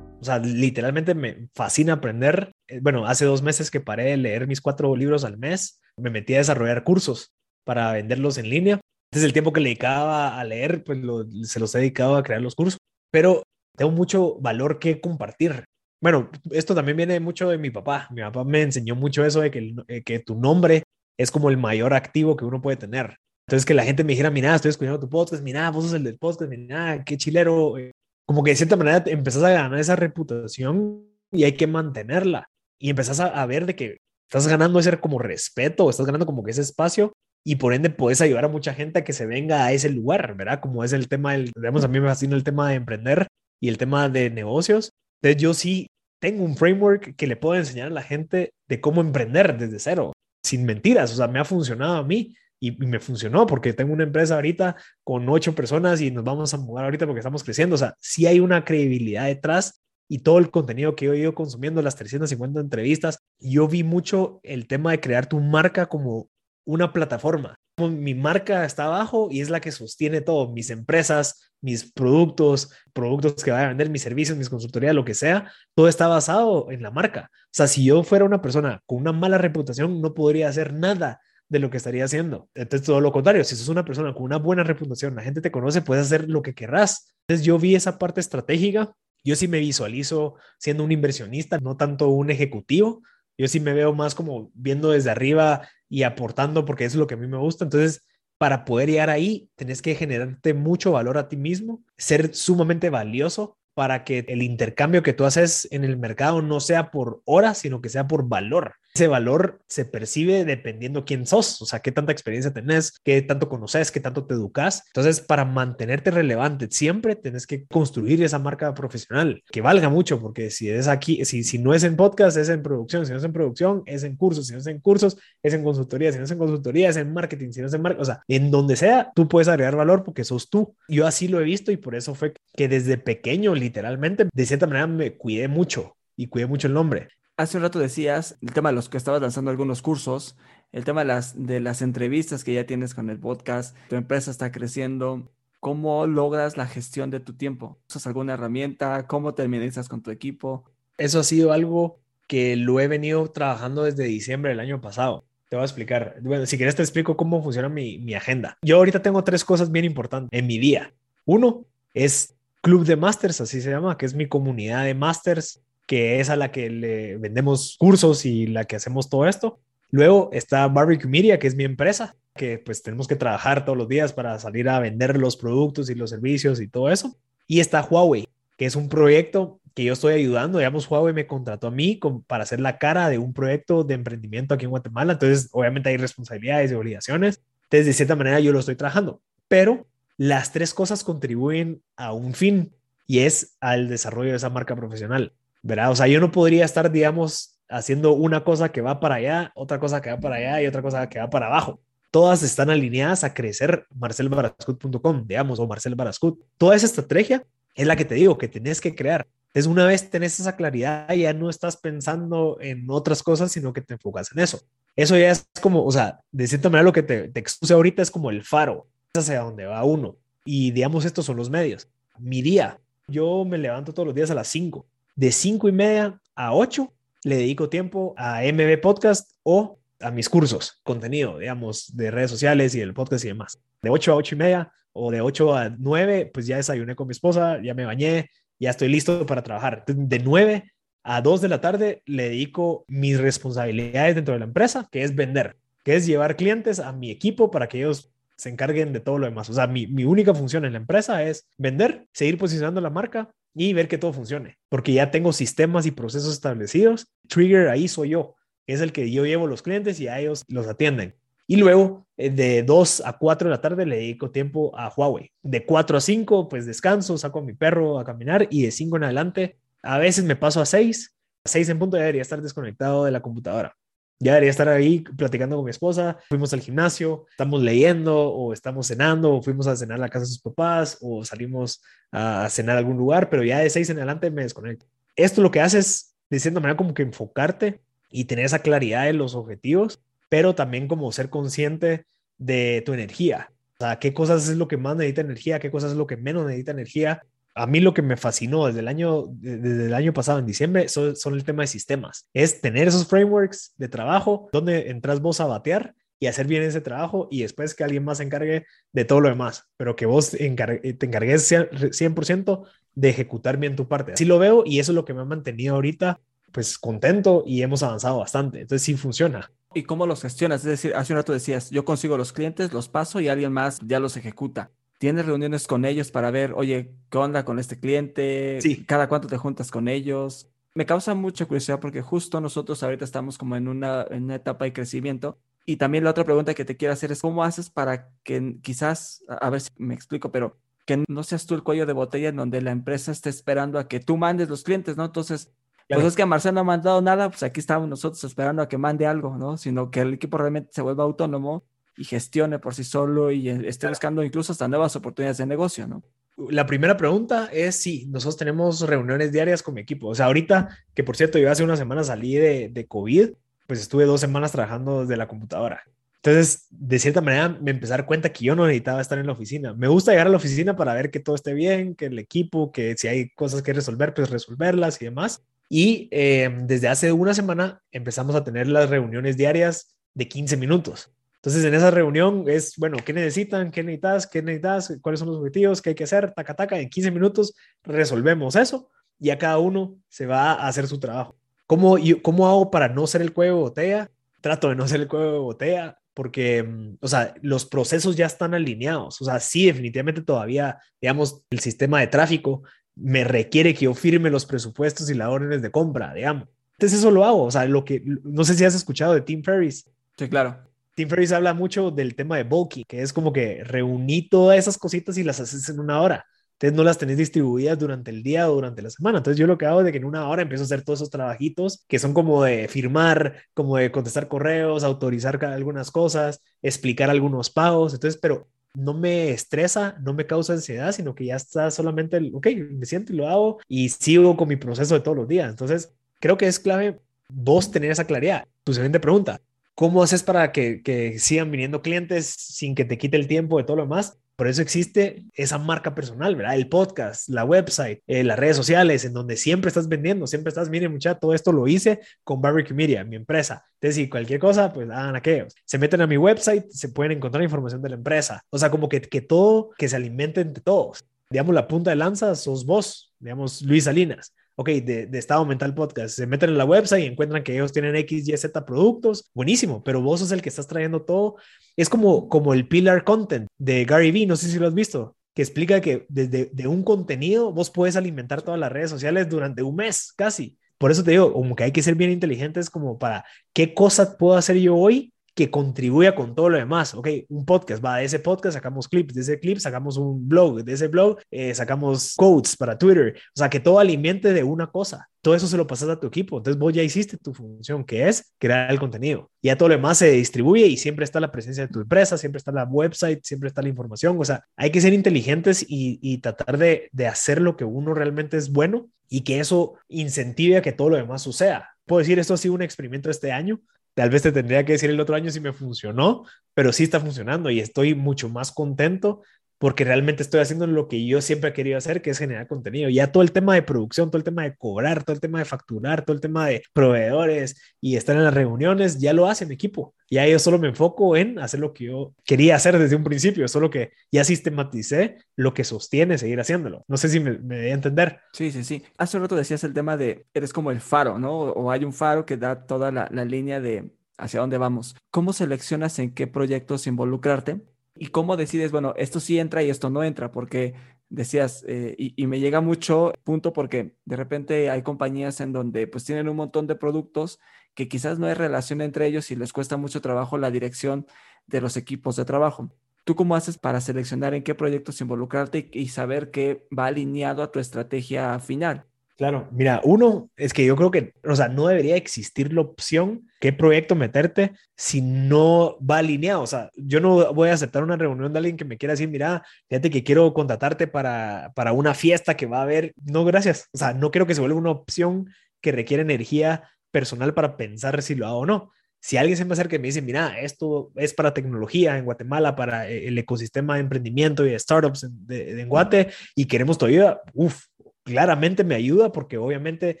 O sea, literalmente me fascina aprender. Eh, bueno, hace dos meses que paré de leer mis cuatro libros al mes me metí a desarrollar cursos para venderlos en línea. Entonces el tiempo que le dedicaba a leer, pues se los he dedicado a crear los cursos, pero tengo mucho valor que compartir. Bueno, esto también viene mucho de mi papá. Mi papá me enseñó mucho eso de que, eh, tu nombre es como el mayor activo que uno puede tener. Entonces que la gente me dijera, mira, estoy escuchando tu podcast, mira, vos sos el del podcast, mira, qué chilero. Eh, como que de cierta manera empezás a ganar esa reputación y hay que mantenerla. Y empezás a, a ver de que estás ganando ese como respeto, estás ganando como que ese espacio y por ende puedes ayudar a mucha gente a que se venga a ese lugar, ¿verdad? Como es el tema, del, digamos, a mí me fascina el tema de emprender y el tema de negocios. Entonces yo sí tengo un framework que le puedo enseñar a la gente de cómo emprender desde cero, sin mentiras, o sea, me ha funcionado a mí y, me funcionó porque tengo una empresa ahorita con ocho personas y nos vamos a mudar ahorita porque estamos creciendo, o sea, sí hay una credibilidad detrás y todo el contenido que yo he ido consumiendo, las 350 entrevistas, yo vi mucho el tema de crear tu marca como una plataforma. Mi marca está abajo y es la que sostiene todo, mis empresas, mis productos, productos que vayan a vender, mis servicios, mis consultorías, lo que sea, todo está basado en la marca. O sea, si yo fuera una persona con una mala reputación, no podría hacer nada de lo que estaría haciendo. Entonces, todo lo contrario, si sos una persona con una buena reputación, la gente te conoce, puedes hacer lo que querrás. Entonces, yo vi esa parte estratégica yo sí me visualizo siendo un inversionista, no tanto un ejecutivo. Yo sí me veo más como viendo desde arriba y aportando porque es lo que a mí me gusta. Entonces, para poder llegar ahí, tenés que generarte mucho valor a ti mismo, ser sumamente valioso para que el intercambio que tú haces en el mercado no sea por horas, sino que sea por valor. Ese valor se percibe dependiendo quién sos, o sea, qué tanta experiencia tenés, qué tanto conoces, qué tanto te educas. Entonces, para mantenerte relevante, siempre tenés que construir esa marca profesional que valga mucho, porque si es aquí, si, si no es en podcast, es en producción, si no es en producción, es en cursos, si no es en cursos, es en consultoría, si no es en consultoría, es en marketing, si no es en marketing, o sea, en donde sea, tú puedes agregar valor porque sos tú. Yo así lo he visto y por eso fue que desde pequeño, literalmente, de cierta manera me cuidé mucho y cuidé mucho el nombre hace un rato decías el tema de los que estabas lanzando algunos cursos, el tema de las, de las entrevistas que ya tienes con el podcast, tu empresa está creciendo. ¿Cómo logras la gestión de tu tiempo? ¿Usas alguna herramienta? ¿Cómo te administras con tu equipo? Eso ha sido algo que lo he venido trabajando desde diciembre del año pasado. Te voy a explicar. Bueno, si quieres te explico cómo funciona mi, mi agenda. Yo ahorita tengo tres cosas bien importantes en mi día. Uno es Club de Masters, así se llama, que es mi comunidad de masters que es a la que le vendemos cursos y la que hacemos todo esto. Luego está Barbecue Media, que es mi empresa, que pues tenemos que trabajar todos los días para salir a vender los productos y los servicios y todo eso. Y está Huawei, que es un proyecto que yo estoy ayudando. Digamos, Huawei me contrató a mí para hacer la cara de un proyecto de emprendimiento aquí en Guatemala. Entonces, obviamente hay responsabilidades y obligaciones. Entonces, de cierta manera, yo lo estoy trabajando. Pero las tres cosas contribuyen a un fin y es al desarrollo de esa marca profesional. ¿Verdad? O sea, yo no podría estar, digamos, haciendo una cosa que va para allá, otra cosa que va para allá y otra cosa que va para abajo. Todas están alineadas a crecer marcelbarascut.com, digamos, o Marcel Barascut. Toda esa estrategia es la que te digo que tenés que crear. Entonces, una vez tenés esa claridad, ya no estás pensando en otras cosas, sino que te enfocas en eso. Eso ya es como, o sea, de cierta manera lo que te, te expuse ahorita es como el faro, hacia donde va uno. Y digamos, estos son los medios. Mi día, yo me levanto todos los días a las 5 de cinco y media a 8 le dedico tiempo a MB Podcast o a mis cursos, contenido, digamos, de redes sociales y el podcast y demás. De 8 a 8 y media o de 8 a 9, pues ya desayuné con mi esposa, ya me bañé, ya estoy listo para trabajar. De 9 a 2 de la tarde le dedico mis responsabilidades dentro de la empresa, que es vender, que es llevar clientes a mi equipo para que ellos se encarguen de todo lo demás. O sea, mi, mi única función en la empresa es vender, seguir posicionando la marca y ver que todo funcione, porque ya tengo sistemas y procesos establecidos. Trigger ahí soy yo, es el que yo llevo los clientes y a ellos los atienden. Y luego eh, de 2 a 4 de la tarde le dedico tiempo a Huawei. De 4 a 5 pues descanso, saco a mi perro a caminar y de 5 en adelante a veces me paso a 6. A 6 en punto debería estar desconectado de la computadora ya debería estar ahí platicando con mi esposa, fuimos al gimnasio, estamos leyendo o estamos cenando o fuimos a cenar a la casa de sus papás o salimos a cenar a algún lugar, pero ya de seis en adelante me desconecto. Esto lo que hace es, de cierta manera, como que enfocarte y tener esa claridad de los objetivos, pero también como ser consciente de tu energía. O sea, qué cosas es lo que más necesita energía, qué cosas es lo que menos necesita energía a mí lo que me fascinó desde el año, desde el año pasado, en diciembre, son, el tema de sistemas. Es tener esos frameworks de trabajo donde entras vos a batear y hacer bien ese trabajo y después que alguien más se encargue de todo lo demás, pero que vos te encargues 100% de ejecutar bien tu parte. Así lo veo y eso es lo que me ha mantenido ahorita pues contento y hemos avanzado bastante. Entonces sí funciona. ¿Y cómo los gestionas? Es decir, hace un rato decías, yo consigo los clientes, los paso y alguien más ya los ejecuta. ¿Tienes reuniones con ellos para ver, oye, qué onda con este cliente? Sí. ¿Cada cuánto te juntas con ellos? Me causa mucha curiosidad porque justo nosotros ahorita estamos como en una, en una etapa de crecimiento. Y también la otra pregunta que te quiero hacer es, ¿cómo haces para que quizás, a ver si me explico, pero que no seas tú el cuello de botella en donde la empresa esté esperando a que tú mandes los clientes, ¿no? Entonces, pues es que Marcelo no ha mandado nada, pues aquí estamos nosotros esperando a que mande algo, ¿no? Sino que el equipo realmente se vuelva autónomo y gestione por sí solo y eh, esté buscando incluso hasta nuevas oportunidades de negocio, ¿no? La primera pregunta es si nosotros tenemos reuniones diarias con mi equipo. O sea, ahorita, que por cierto, yo hace una semana salí de, de COVID, pues estuve dos semanas trabajando desde la computadora. Entonces, de cierta manera, me empecé a dar cuenta que yo no necesitaba estar en la oficina. Me gusta llegar a la oficina para ver que todo esté bien, que el equipo, que si hay cosas que resolver, pues resolverlas y demás. Y eh, desde hace una semana empezamos a tener las reuniones diarias de 15 minutos. Entonces, en esa reunión es, bueno, ¿qué necesitan? ¿Qué necesitas? ¿Qué necesitas? ¿Cuáles son los objetivos? ¿Qué hay que hacer? Taca, taca. En 15 minutos resolvemos eso y a cada uno se va a hacer su trabajo. ¿Cómo, cómo hago para no ser el cuello de botella? Trato de no ser el cuello de botella porque, mm, o sea, los procesos ya están alineados. O sea, sí, definitivamente todavía, digamos, el sistema de tráfico me requiere que yo firme los presupuestos y las órdenes de compra, digamos Entonces eso lo hago, o sea, lo que, no sé si has escuchado de Tim Ferriss. Sí, claro. Tim Ferriss habla mucho del tema de bulking, que es como que reuní todas esas cositas y las haces en una hora. Entonces no las tenés distribuidas durante el día o durante la semana. Entonces yo lo que hago es de que en una hora empiezo a hacer todos esos trabajitos que son como de firmar, como de contestar correos, autorizar algunas cosas, explicar algunos pagos. Entonces, pero no me estresa, no me causa ansiedad, sino que ya está solamente, el, ok, me siento y lo hago y sigo con mi proceso de todos los días. Entonces, creo que es clave vos tener esa claridad. Tu siguiente pregunta, ¿cómo haces para que, que sigan viniendo clientes sin que te quite el tiempo de todo lo demás? Por eso existe esa marca personal, ¿verdad? El podcast, la website, eh, las redes sociales, en donde siempre estás vendiendo, siempre estás, miren muchachos, todo esto lo hice con Barbecue Media, mi empresa. Entonces, si cualquier cosa, pues hagan aquellos. Se meten a mi website, se pueden encontrar información de la empresa. O sea, como que, que todo, que se alimente entre todos. Digamos, la punta de lanza sos vos, digamos, Luis Salinas ok, de, estado mental podcast, se meten en la website y encuentran que ellos tienen X, Y, Z productos, buenísimo, pero vos sos el que estás trayendo todo. Es como, como el pillar content de Gary Vee, no sé si lo has visto, que explica que desde de un contenido vos puedes alimentar todas las redes sociales durante un mes, casi. Por eso te digo, como que hay que ser bien inteligentes como para qué cosas puedo hacer yo hoy que contribuya con todo lo demás. Ok, un podcast, va, de ese podcast sacamos clips, de ese clip sacamos un blog, de ese blog eh, sacamos quotes para Twitter. O sea, que todo alimente de una cosa. Todo eso se lo pasas a tu equipo. Entonces vos ya hiciste tu función, que es crear el contenido. Ya todo lo demás se distribuye y siempre está la presencia de tu empresa, siempre está la website, siempre está la información. O sea, hay que ser inteligentes y, tratar de, de hacer lo que uno realmente es bueno y que eso incentive a que todo lo demás suceda. Puedo decir, esto ha sido un experimento este año, Tal vez te tendría que decir el otro año si me funcionó, pero sí está funcionando y estoy mucho más contento porque realmente estoy haciendo lo que yo siempre he querido hacer, que es generar contenido. Ya todo el tema de producción, todo el tema de cobrar, todo el tema de facturar, todo el tema de proveedores y estar en las reuniones, ya lo hace mi equipo. Ya yo solo me enfoco en hacer lo que yo quería hacer desde un principio, solo que ya sistematicé lo que sostiene seguir haciéndolo. No sé si me, me voy a entender. Sí, sí, sí. Hace un rato decías el tema de, eres como el faro, ¿no? O hay un faro que da toda la, la línea de hacia dónde vamos. ¿Cómo seleccionas en qué proyectos involucrarte? ¿Y cómo decides, bueno, esto sí entra y esto no entra? Porque decías, eh, y, me llega mucho punto porque de repente hay compañías en donde pues tienen un montón de productos que quizás no hay relación entre ellos y les cuesta mucho trabajo la dirección de los equipos de trabajo. ¿Tú cómo haces para seleccionar en qué proyectos involucrarte y saber qué va alineado a tu estrategia final? Claro, mira, uno es que yo creo que, o sea, no debería existir la opción qué proyecto meterte si no va alineado. O sea, yo no voy a aceptar una reunión de alguien que me quiera decir, mira, fíjate que quiero contratarte para, para una fiesta que va a haber. No, gracias. O sea, no quiero que se vuelva una opción que requiere energía personal para pensar si lo hago o no. Si alguien se me acerca y me dice, mira, esto es para tecnología en Guatemala, para el ecosistema de emprendimiento y de startups de, en Guate y queremos tu ayuda, uff, claramente me ayuda porque obviamente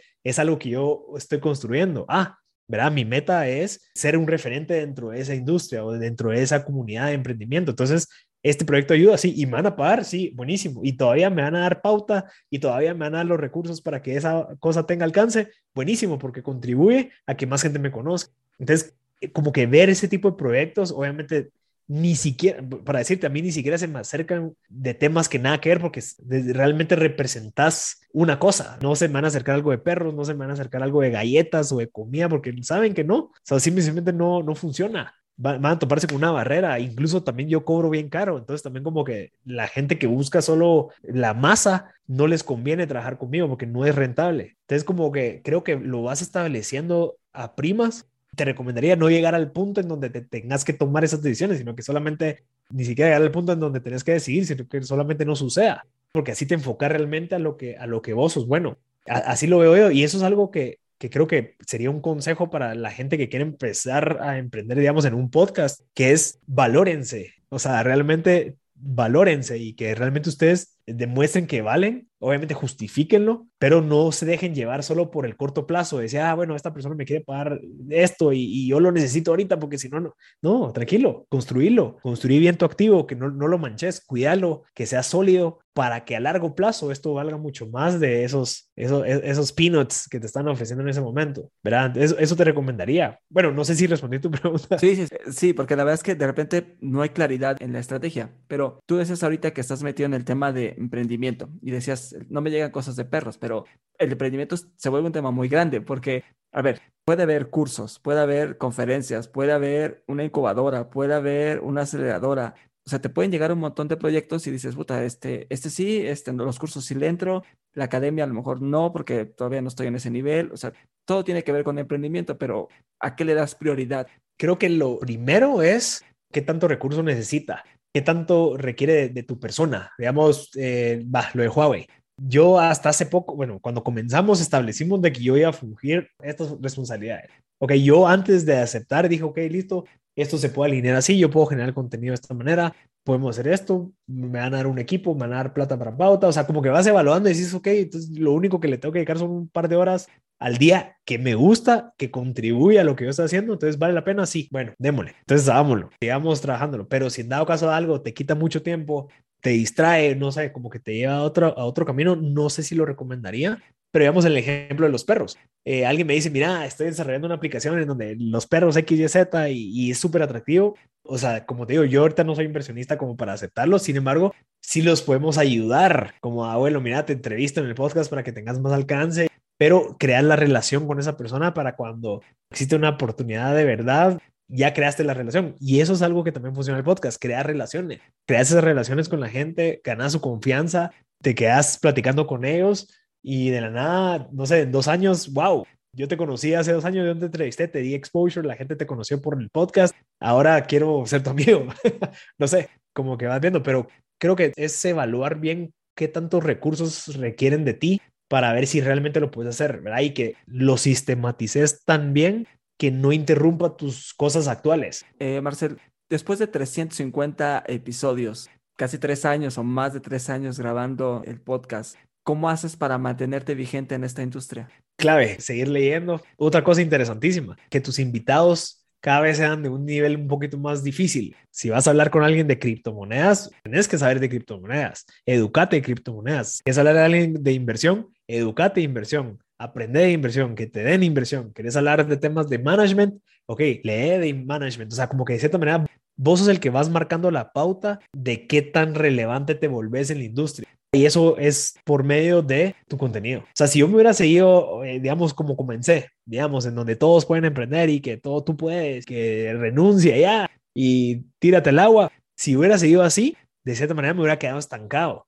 es algo que yo estoy construyendo. Ah, ¿verdad? Mi meta es ser un referente dentro de esa industria o dentro de esa comunidad de emprendimiento. Entonces, este proyecto ayuda, sí, y me van a pagar, sí, buenísimo. Y todavía me van a dar pauta y todavía me van a dar los recursos para que esa cosa tenga alcance, buenísimo, porque contribuye a que más gente me conozca. Entonces, como que ver ese tipo de proyectos, obviamente ni siquiera, para decirte, a mí ni siquiera se me acercan de temas que nada que ver porque realmente representas una cosa. No se me van a acercar algo de perros, no se me van a acercar algo de galletas o de comida porque saben que no. O simplemente no, no funciona. Van, a toparse con una barrera. Incluso también yo cobro bien caro. Entonces también como que la gente que busca solo la masa no les conviene trabajar conmigo porque no es rentable. Entonces como que creo que lo vas estableciendo a primas te recomendaría no llegar al punto en donde te tengas que tomar esas decisiones, sino que solamente ni siquiera llegar al punto en donde tenés que decidir, sino que solamente no suceda, porque así te enfocas realmente a lo que, a lo que vos sos bueno. así lo veo yo y eso es algo que, que creo que sería un consejo para la gente que quiere empezar a emprender, digamos, en un podcast, que es valórense. O sea, realmente valórense y que realmente ustedes demuestren que valen, obviamente justifíquenlo, pero no se dejen llevar solo por el corto plazo, decir, ah, bueno, esta persona me quiere pagar esto y, yo lo necesito ahorita porque si no, no, no, tranquilo, construirlo, construir bien tu activo, que no, no lo manches, cuídalo, que sea sólido para que a largo plazo esto valga mucho más de esos, esos, e, esos peanuts que te están ofreciendo en ese momento, ¿verdad? Eso, eso te recomendaría. Bueno, no sé si respondí tu pregunta. Sí, sí, sí, porque la verdad es que de repente no hay claridad en la estrategia, pero tú decías ahorita que estás metido en el tema de emprendimiento y decías, no me llegan cosas de perros, pero el emprendimiento se vuelve un tema muy grande porque A ver, puede haber cursos, puede haber conferencias, puede haber una incubadora, puede haber una aceleradora. O sea, te pueden llegar un montón de proyectos y dices, puta, este, este sí, este, los cursos sí le entro, la academia a lo mejor no, porque todavía no estoy en ese nivel. O sea, todo tiene que ver con emprendimiento, pero ¿a qué le das prioridad? Creo que lo primero es qué tanto recurso necesita, qué tanto requiere de, tu persona. Digamos, eh, lo de Huawei. Yo hasta hace poco, bueno, cuando comenzamos establecimos de que yo iba a fungir estas responsabilidades. Ok, yo antes de aceptar dije, ok, listo, esto se puede alinear así, yo puedo generar contenido de esta manera, podemos hacer esto, me van a dar un equipo, me van a dar plata para pauta, o sea, como que vas evaluando y dices, ok, entonces lo único que le tengo que dedicar son un par de horas al día que me gusta, que contribuye a lo que yo estoy haciendo, entonces vale la pena, sí, bueno, démosle, entonces hagámoslo, sigamos trabajándolo, pero si en dado caso de algo te quita mucho tiempo, te distrae, no sé, como que te lleva a otro, a otro camino, no sé si lo recomendaría, pero veamos el ejemplo de los perros. Eh, alguien me dice, mira, estoy desarrollando una aplicación en donde los perros X, Y, Z y, y es súper atractivo. O sea, como te digo, yo ahorita no soy inversionista como para aceptarlo, sin embargo, sí los podemos ayudar, como abuelo, mira, te entrevisto en el podcast para que tengas más alcance, pero crear la relación con esa persona para cuando existe una oportunidad de verdad, ya creaste la relación. Y eso es algo que también funciona en el podcast, crear relaciones. Creas esas relaciones con la gente, ganas su confianza, te quedas platicando con ellos y de la nada, no sé, en dos años, wow, yo te conocí hace dos años, yo te entrevisté, te di exposure, la gente te conoció por el podcast, ahora quiero ser tu amigo. no sé, como que vas viendo, pero creo que es evaluar bien qué tantos recursos requieren de ti para ver si realmente lo puedes hacer, ¿verdad? Y que lo sistematices tan bien que no interrumpa tus cosas actuales. Eh, Marcel, después de 350 episodios, casi tres años o más de tres años grabando el podcast, ¿cómo haces para mantenerte vigente en esta industria? Clave, seguir leyendo. Otra cosa interesantísima, que tus invitados cada vez sean de un nivel un poquito más difícil. Si vas a hablar con alguien de criptomonedas, tienes que saber de criptomonedas, educate de criptomonedas. ¿Quieres hablar de alguien de inversión? Educate inversión aprender de inversión, que te den inversión, querés hablar de temas de management, ok, lee de management, o sea, como que de cierta manera vos sos el que vas marcando la pauta de qué tan relevante te volvés en la industria. Y eso es por medio de tu contenido. O sea, si yo me hubiera seguido, eh, digamos, como comencé, digamos, en donde todos pueden emprender y que todo tú puedes, que renuncia ya y tírate el agua, si hubiera seguido así, de cierta manera me hubiera quedado estancado.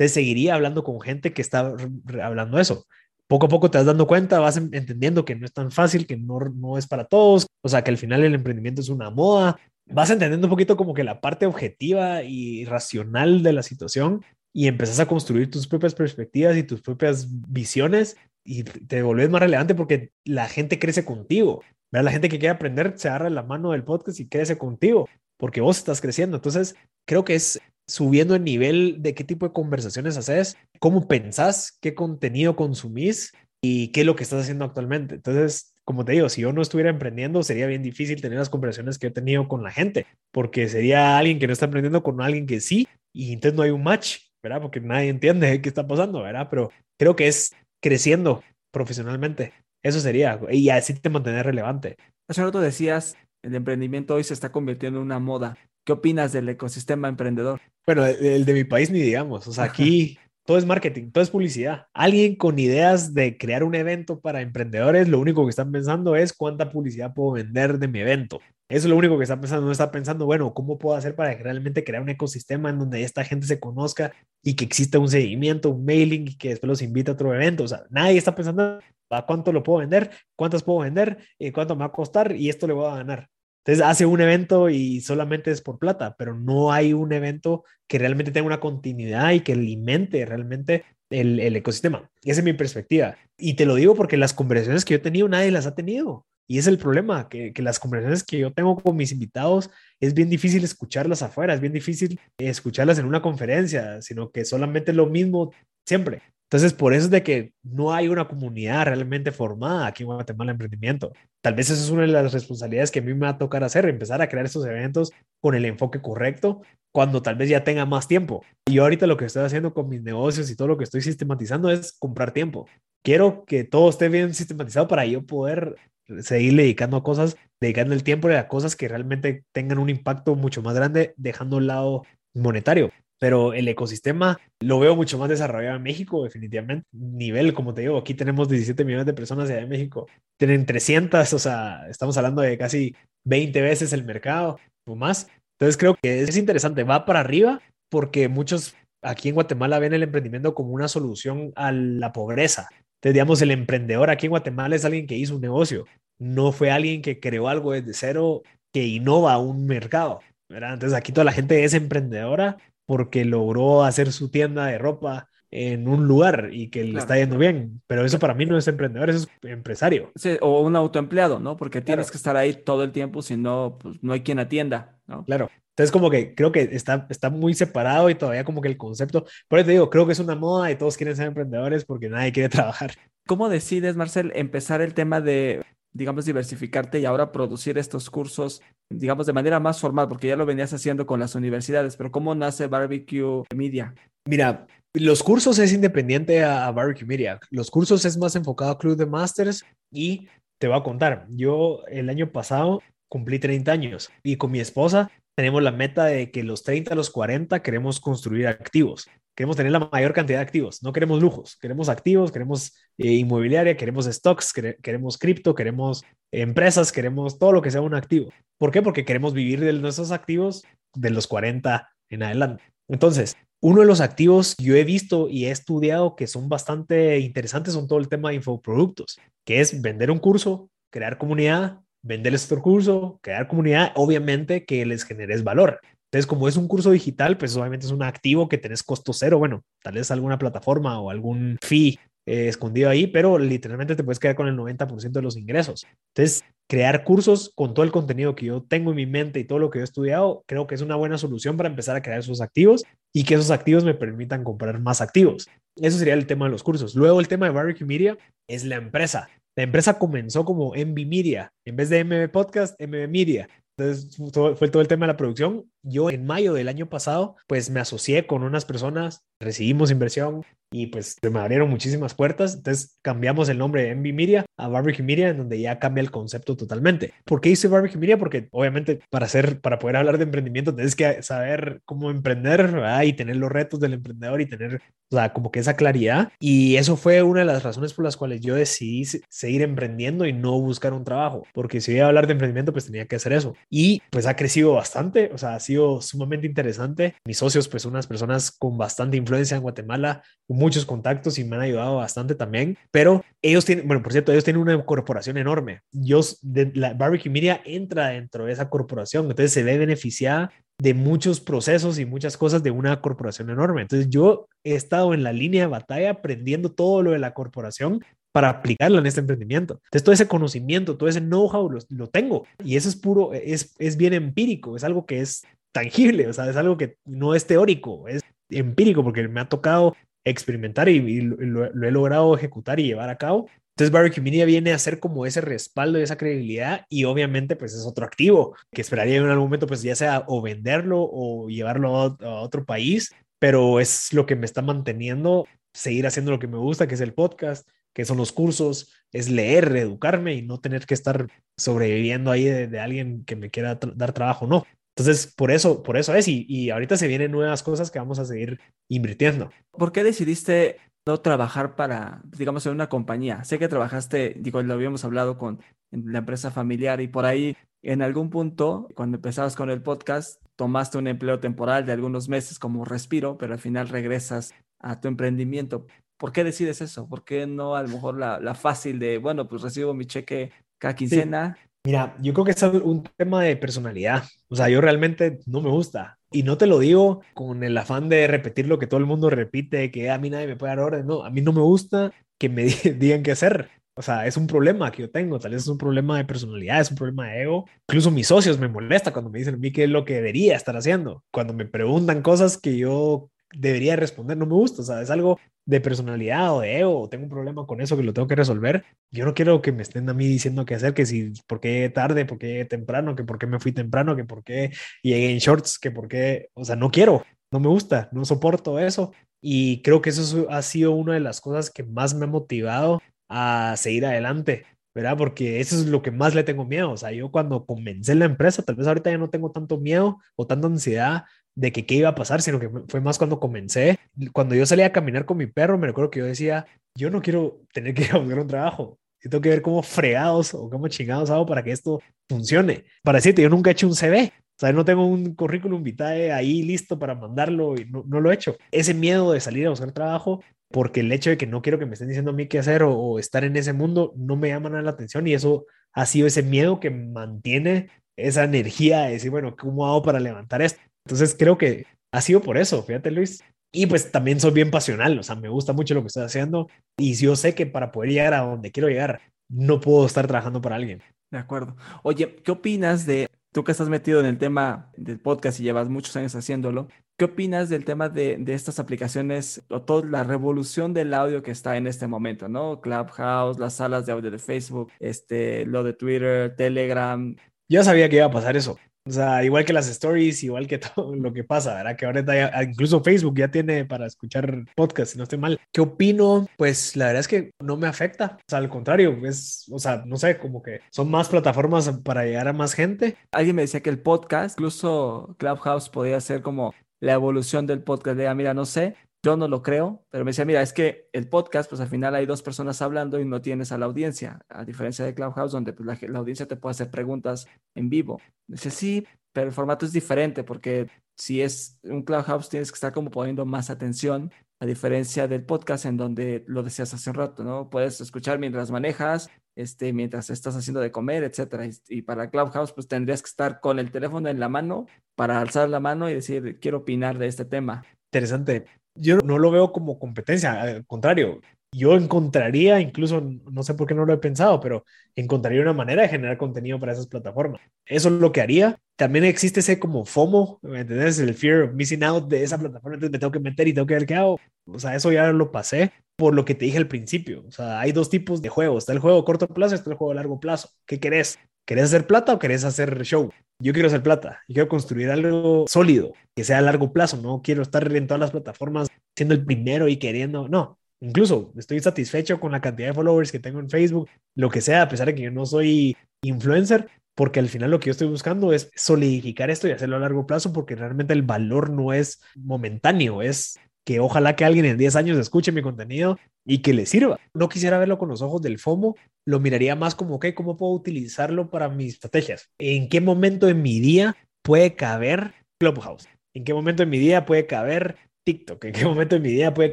Entonces seguiría hablando con gente que está hablando eso poco a poco te vas dando cuenta, vas entendiendo que no es tan fácil, que no, no es para todos, o sea, que al final el emprendimiento es una moda, vas entendiendo un poquito como que la parte objetiva y racional de la situación y empezás a construir tus propias perspectivas y tus propias visiones y te volvés más relevante porque la gente crece contigo. La gente que quiere aprender se agarra la mano del podcast y crece contigo porque vos estás creciendo. Entonces, creo que es subiendo el nivel de qué tipo de conversaciones haces, cómo pensás, qué contenido consumís y qué es lo que estás haciendo actualmente. Entonces, como te digo, si yo no estuviera emprendiendo, sería bien difícil tener las conversaciones que he tenido con la gente, porque sería alguien que no está emprendiendo con alguien que sí, y entonces no hay un match, ¿verdad? Porque nadie entiende qué está pasando, ¿verdad? Pero creo que es creciendo profesionalmente. Eso sería, y así te mantener relevante. Hace rato decías, el emprendimiento hoy se está convirtiendo en una moda. ¿Qué opinas del ecosistema emprendedor? Bueno, el de mi país ni digamos, o sea, aquí todo es marketing, todo es publicidad. Alguien con ideas de crear un evento para emprendedores, lo único que están pensando es cuánta publicidad puedo vender de mi evento. Eso es lo único que está pensando, no está pensando, bueno, ¿cómo puedo hacer para realmente crear un ecosistema en donde esta gente se conozca y que exista un seguimiento, un mailing y que después los invite a otro evento? O sea, nadie está pensando, ¿a cuánto lo puedo vender? ¿Cuántas puedo vender? ¿Y ¿Cuánto me va a costar? Y esto le voy a ganar. Entonces hace un evento y solamente es por plata, pero no hay un evento que realmente tenga una continuidad y que alimente realmente el, el ecosistema. Esa es mi perspectiva. Y te lo digo porque las conversaciones que yo he tenido, nadie las ha tenido. Y es el problema, que, que, las conversaciones que yo tengo con mis invitados es bien difícil escucharlas afuera, es bien difícil escucharlas en una conferencia, sino que solamente lo mismo siempre. Entonces, por eso es de que no hay una comunidad realmente formada aquí en Guatemala Emprendimiento. Tal vez esa es una de las responsabilidades que a mí me va a tocar hacer, empezar a crear estos eventos con el enfoque correcto cuando tal vez ya tenga más tiempo. Y yo ahorita lo que estoy haciendo con mis negocios y todo lo que estoy sistematizando es comprar tiempo. Quiero que todo esté bien sistematizado para yo poder seguir dedicando a cosas, dedicando el tiempo a cosas que realmente tengan un impacto mucho más grande, dejando un lado monetario. Pero el ecosistema lo veo mucho más desarrollado en México, definitivamente. Nivel, como te digo, aquí tenemos 17 millones de personas allá en México, tienen 300, o sea, estamos hablando de casi 20 veces el mercado o más. Entonces creo que es interesante, va para arriba porque muchos aquí en Guatemala ven el emprendimiento como una solución a la pobreza. Entonces, digamos, el emprendedor aquí en Guatemala es alguien que hizo un negocio, no fue alguien que creó algo desde cero que innova un mercado. ¿verdad? Entonces aquí toda la gente es emprendedora porque logró hacer su tienda de ropa en un lugar y que le está yendo bien. Pero eso para mí no es emprendedor, eso es empresario. Sí, o un autoempleado, ¿no? Porque tienes que estar ahí todo el tiempo, si no, pues no hay quien atienda, ¿no? Claro. Entonces, como que creo que está, está muy separado y todavía como que el concepto, por eso te digo, creo que es una moda y todos quieren ser emprendedores porque nadie quiere trabajar. ¿Cómo decides, Marcel, empezar el tema de, digamos, diversificarte y ahora producir estos cursos, digamos, de manera más formal? Porque ya lo venías haciendo con las universidades, pero ¿cómo nace Barbecue Media? Mira, los cursos es independiente a, Barbecue Media. Los cursos es más enfocado a Club de Masters y te voy a contar, yo el año pasado cumplí 30 años y con mi esposa tenemos la meta de que los 30 a los 40 queremos construir activos. Queremos tener la mayor cantidad de activos, no queremos lujos, queremos activos, queremos eh, inmobiliaria, queremos stocks, queremos cripto, queremos empresas, queremos todo lo que sea un activo. ¿Por qué? Porque queremos vivir de nuestros activos de los 40 en adelante. Entonces, uno de los activos yo he visto y he estudiado que son bastante interesantes son todo el tema de infoproductos, que es vender un curso, crear comunidad, venderles otro curso, crear comunidad, obviamente que les generes valor. Entonces, como es un curso digital, pues obviamente es un activo que tenés costo cero. Bueno, tal vez alguna plataforma o algún fee eh, escondido ahí, pero literalmente te puedes quedar con el 90% de los ingresos. Entonces, crear cursos con todo el contenido que yo tengo en mi mente y todo lo que he estudiado, creo que es una buena solución para empezar a crear esos activos y que esos activos me permitan comprar más activos. Eso sería el tema de los cursos. Luego, el tema de Barbecue Media es la empresa. La empresa comenzó como MB Media, en vez de MB Podcast, MB Media. Entonces fue todo el tema de la producción. Yo en mayo del año pasado, pues me asocié con unas personas, recibimos inversión, y pues se me abrieron muchísimas puertas. Entonces cambiamos el nombre de Envy Media a Barbecue Media, en donde ya cambia el concepto totalmente. ¿Por qué hice Barbecue Media? Porque obviamente para hacer, para poder hablar de emprendimiento, tienes que saber cómo emprender y tener los retos del emprendedor y tener, o sea, como que esa claridad. Y eso fue una de las razones por las cuales yo decidí seguir emprendiendo y no buscar un trabajo, porque si iba a hablar de emprendimiento, pues tenía que hacer eso. Y pues ha crecido bastante, o sea, sido sumamente interesante. Mis socios, pues unas personas con bastante influencia en Guatemala, muchos contactos y me han ayudado bastante también. Pero ellos tienen, bueno, por cierto, ellos tienen una corporación enorme. Yo, de, la Barbecue Media entra dentro de esa corporación, entonces se ve beneficiada de muchos procesos y muchas cosas de una corporación enorme. Entonces yo he estado en la línea de batalla aprendiendo todo lo de la corporación para aplicarlo en este emprendimiento. Entonces todo ese conocimiento, todo ese know-how lo, lo, tengo y eso es puro, es, es bien empírico, es algo que es tangible, o sea, es algo que no es teórico, es empírico porque me ha tocado experimentar y, lo, he logrado ejecutar y llevar a cabo. Entonces Barbecue Media viene a ser como ese respaldo y esa credibilidad y obviamente pues es otro activo que esperaría en algún momento pues ya sea o venderlo o llevarlo a, otro país, pero es lo que me está manteniendo seguir haciendo lo que me gusta, que es el podcast, que son los cursos, es leer, educarme y no tener que estar sobreviviendo ahí de, alguien que me quiera dar trabajo, no. Entonces, por eso, por eso es, y, y ahorita se vienen nuevas cosas que vamos a seguir invirtiendo. ¿Por qué decidiste no trabajar para, digamos, en una compañía? Sé que trabajaste, digo, lo habíamos hablado con la empresa familiar y por ahí, en algún punto, cuando empezabas con el podcast, tomaste un empleo temporal de algunos meses como respiro, pero al final regresas a tu emprendimiento. ¿Por qué decides eso? ¿Por qué no a lo mejor la, la fácil de, bueno, pues recibo mi cheque cada quincena? Mira, yo creo que es un tema de personalidad. O sea, yo realmente no me gusta. Y no te lo digo con el afán de repetir lo que todo el mundo repite, que a mí nadie me puede dar orden. No, a mí no me gusta que me digan qué hacer. O sea, es un problema que yo tengo. Tal vez es un problema de personalidad, es un problema de ego. Incluso mis socios me molesta cuando me dicen a mí qué es lo que debería estar haciendo. Cuando me preguntan cosas que yo debería responder, no me gusta. O sea, es algo de personalidad o de ego, tengo un problema con eso que lo tengo que resolver, yo no quiero que me estén a mí diciendo qué hacer, que si, por qué tarde, por qué temprano, que por qué me fui temprano, que por qué llegué en shorts, que por qué, o sea, no quiero, no me gusta, no soporto eso. Y creo que eso ha sido una de las cosas que más me ha motivado a seguir adelante, ¿verdad? Porque eso es lo que más le tengo miedo. O sea, yo cuando comencé la empresa, tal vez ahorita ya no tengo tanto miedo o tanta ansiedad de que qué iba a pasar, sino que fue más cuando comencé. Cuando yo salía a caminar con mi perro, me recuerdo que yo decía, yo no quiero tener que ir a buscar un trabajo. Yo tengo que ver cómo fregados o cómo chingados hago para que esto funcione. Para decirte, yo nunca he hecho un CV. O sea, no tengo un currículum vitae ahí listo para mandarlo y no, no, lo he hecho. Ese miedo de salir a buscar trabajo, porque el hecho de que no quiero que me estén diciendo a mí qué hacer o, o estar en ese mundo, no me llama nada la atención y eso ha sido ese miedo que mantiene esa energía de decir, bueno, ¿cómo hago para levantar esto? Entonces creo que ha sido por eso, fíjate Luis. Y pues también soy bien pasional, o sea, me gusta mucho lo que estoy haciendo y yo sé que para poder llegar a donde quiero llegar, no puedo estar trabajando para alguien. De acuerdo. Oye, ¿qué opinas de, tú que estás metido en el tema del podcast y llevas muchos años haciéndolo, ¿qué opinas del tema de, de estas aplicaciones o toda la revolución del audio que está en este momento, ¿no? Clubhouse, las salas de audio de Facebook, este, lo de Twitter, Telegram. Yo sabía que iba a pasar eso. O sea, igual que las stories, igual que todo lo que pasa, ¿verdad? Que ahorita ya, incluso Facebook ya tiene para escuchar podcast, si no estoy mal. ¿Qué opino? Pues la verdad es que no me afecta. O sea, al contrario, es, o sea, no sé, como que son más plataformas para llegar a más gente. Alguien me decía que el podcast, incluso Clubhouse, podría ser como la evolución del podcast. De, mira, no sé, yo no lo creo, pero me decía, mira, es que el podcast, pues al final hay dos personas hablando y no tienes a la audiencia, a diferencia de Clubhouse, donde pues, la, audiencia te puede hacer preguntas en vivo. Dice, sí, pero el formato es diferente porque si es un Clubhouse tienes que estar como poniendo más atención, a diferencia del podcast en donde lo decías hace un rato, ¿no? Puedes escuchar mientras manejas, este, mientras estás haciendo de comer, etcétera. Y, y para Clubhouse, pues tendrías que estar con el teléfono en la mano para alzar la mano y decir, quiero opinar de este tema. Interesante yo no lo veo como competencia, al contrario, yo encontraría, incluso, no sé por qué no lo he pensado, pero encontraría una manera de generar contenido para esas plataformas. Eso es lo que haría. También existe ese como FOMO, ¿me entiendes? El fear of missing out de esa plataforma, entonces me tengo que meter y tengo que ver qué hago. O sea, eso ya lo pasé por lo que te dije al principio. O sea, hay dos tipos de juegos. Está el juego corto plazo está el juego largo plazo. ¿Qué querés? ¿Querés hacer plata o querés hacer show? Yo quiero hacer plata. y quiero construir algo sólido, que sea a largo plazo. No quiero estar en todas las plataformas siendo el primero y queriendo. No, incluso estoy satisfecho con la cantidad de followers que tengo en Facebook, lo que sea, a pesar de que yo no soy influencer, porque al final lo que yo estoy buscando es solidificar esto y hacerlo a largo plazo, porque realmente el valor no es momentáneo, es que ojalá que alguien en 10 años escuche mi contenido y que le sirva. No quisiera verlo con los ojos del FOMO, lo miraría más como, ok, ¿cómo puedo utilizarlo para mis estrategias? ¿En qué momento en mi día puede caber Clubhouse? ¿En qué momento en mi día puede caber TikTok? ¿En qué momento en mi día puede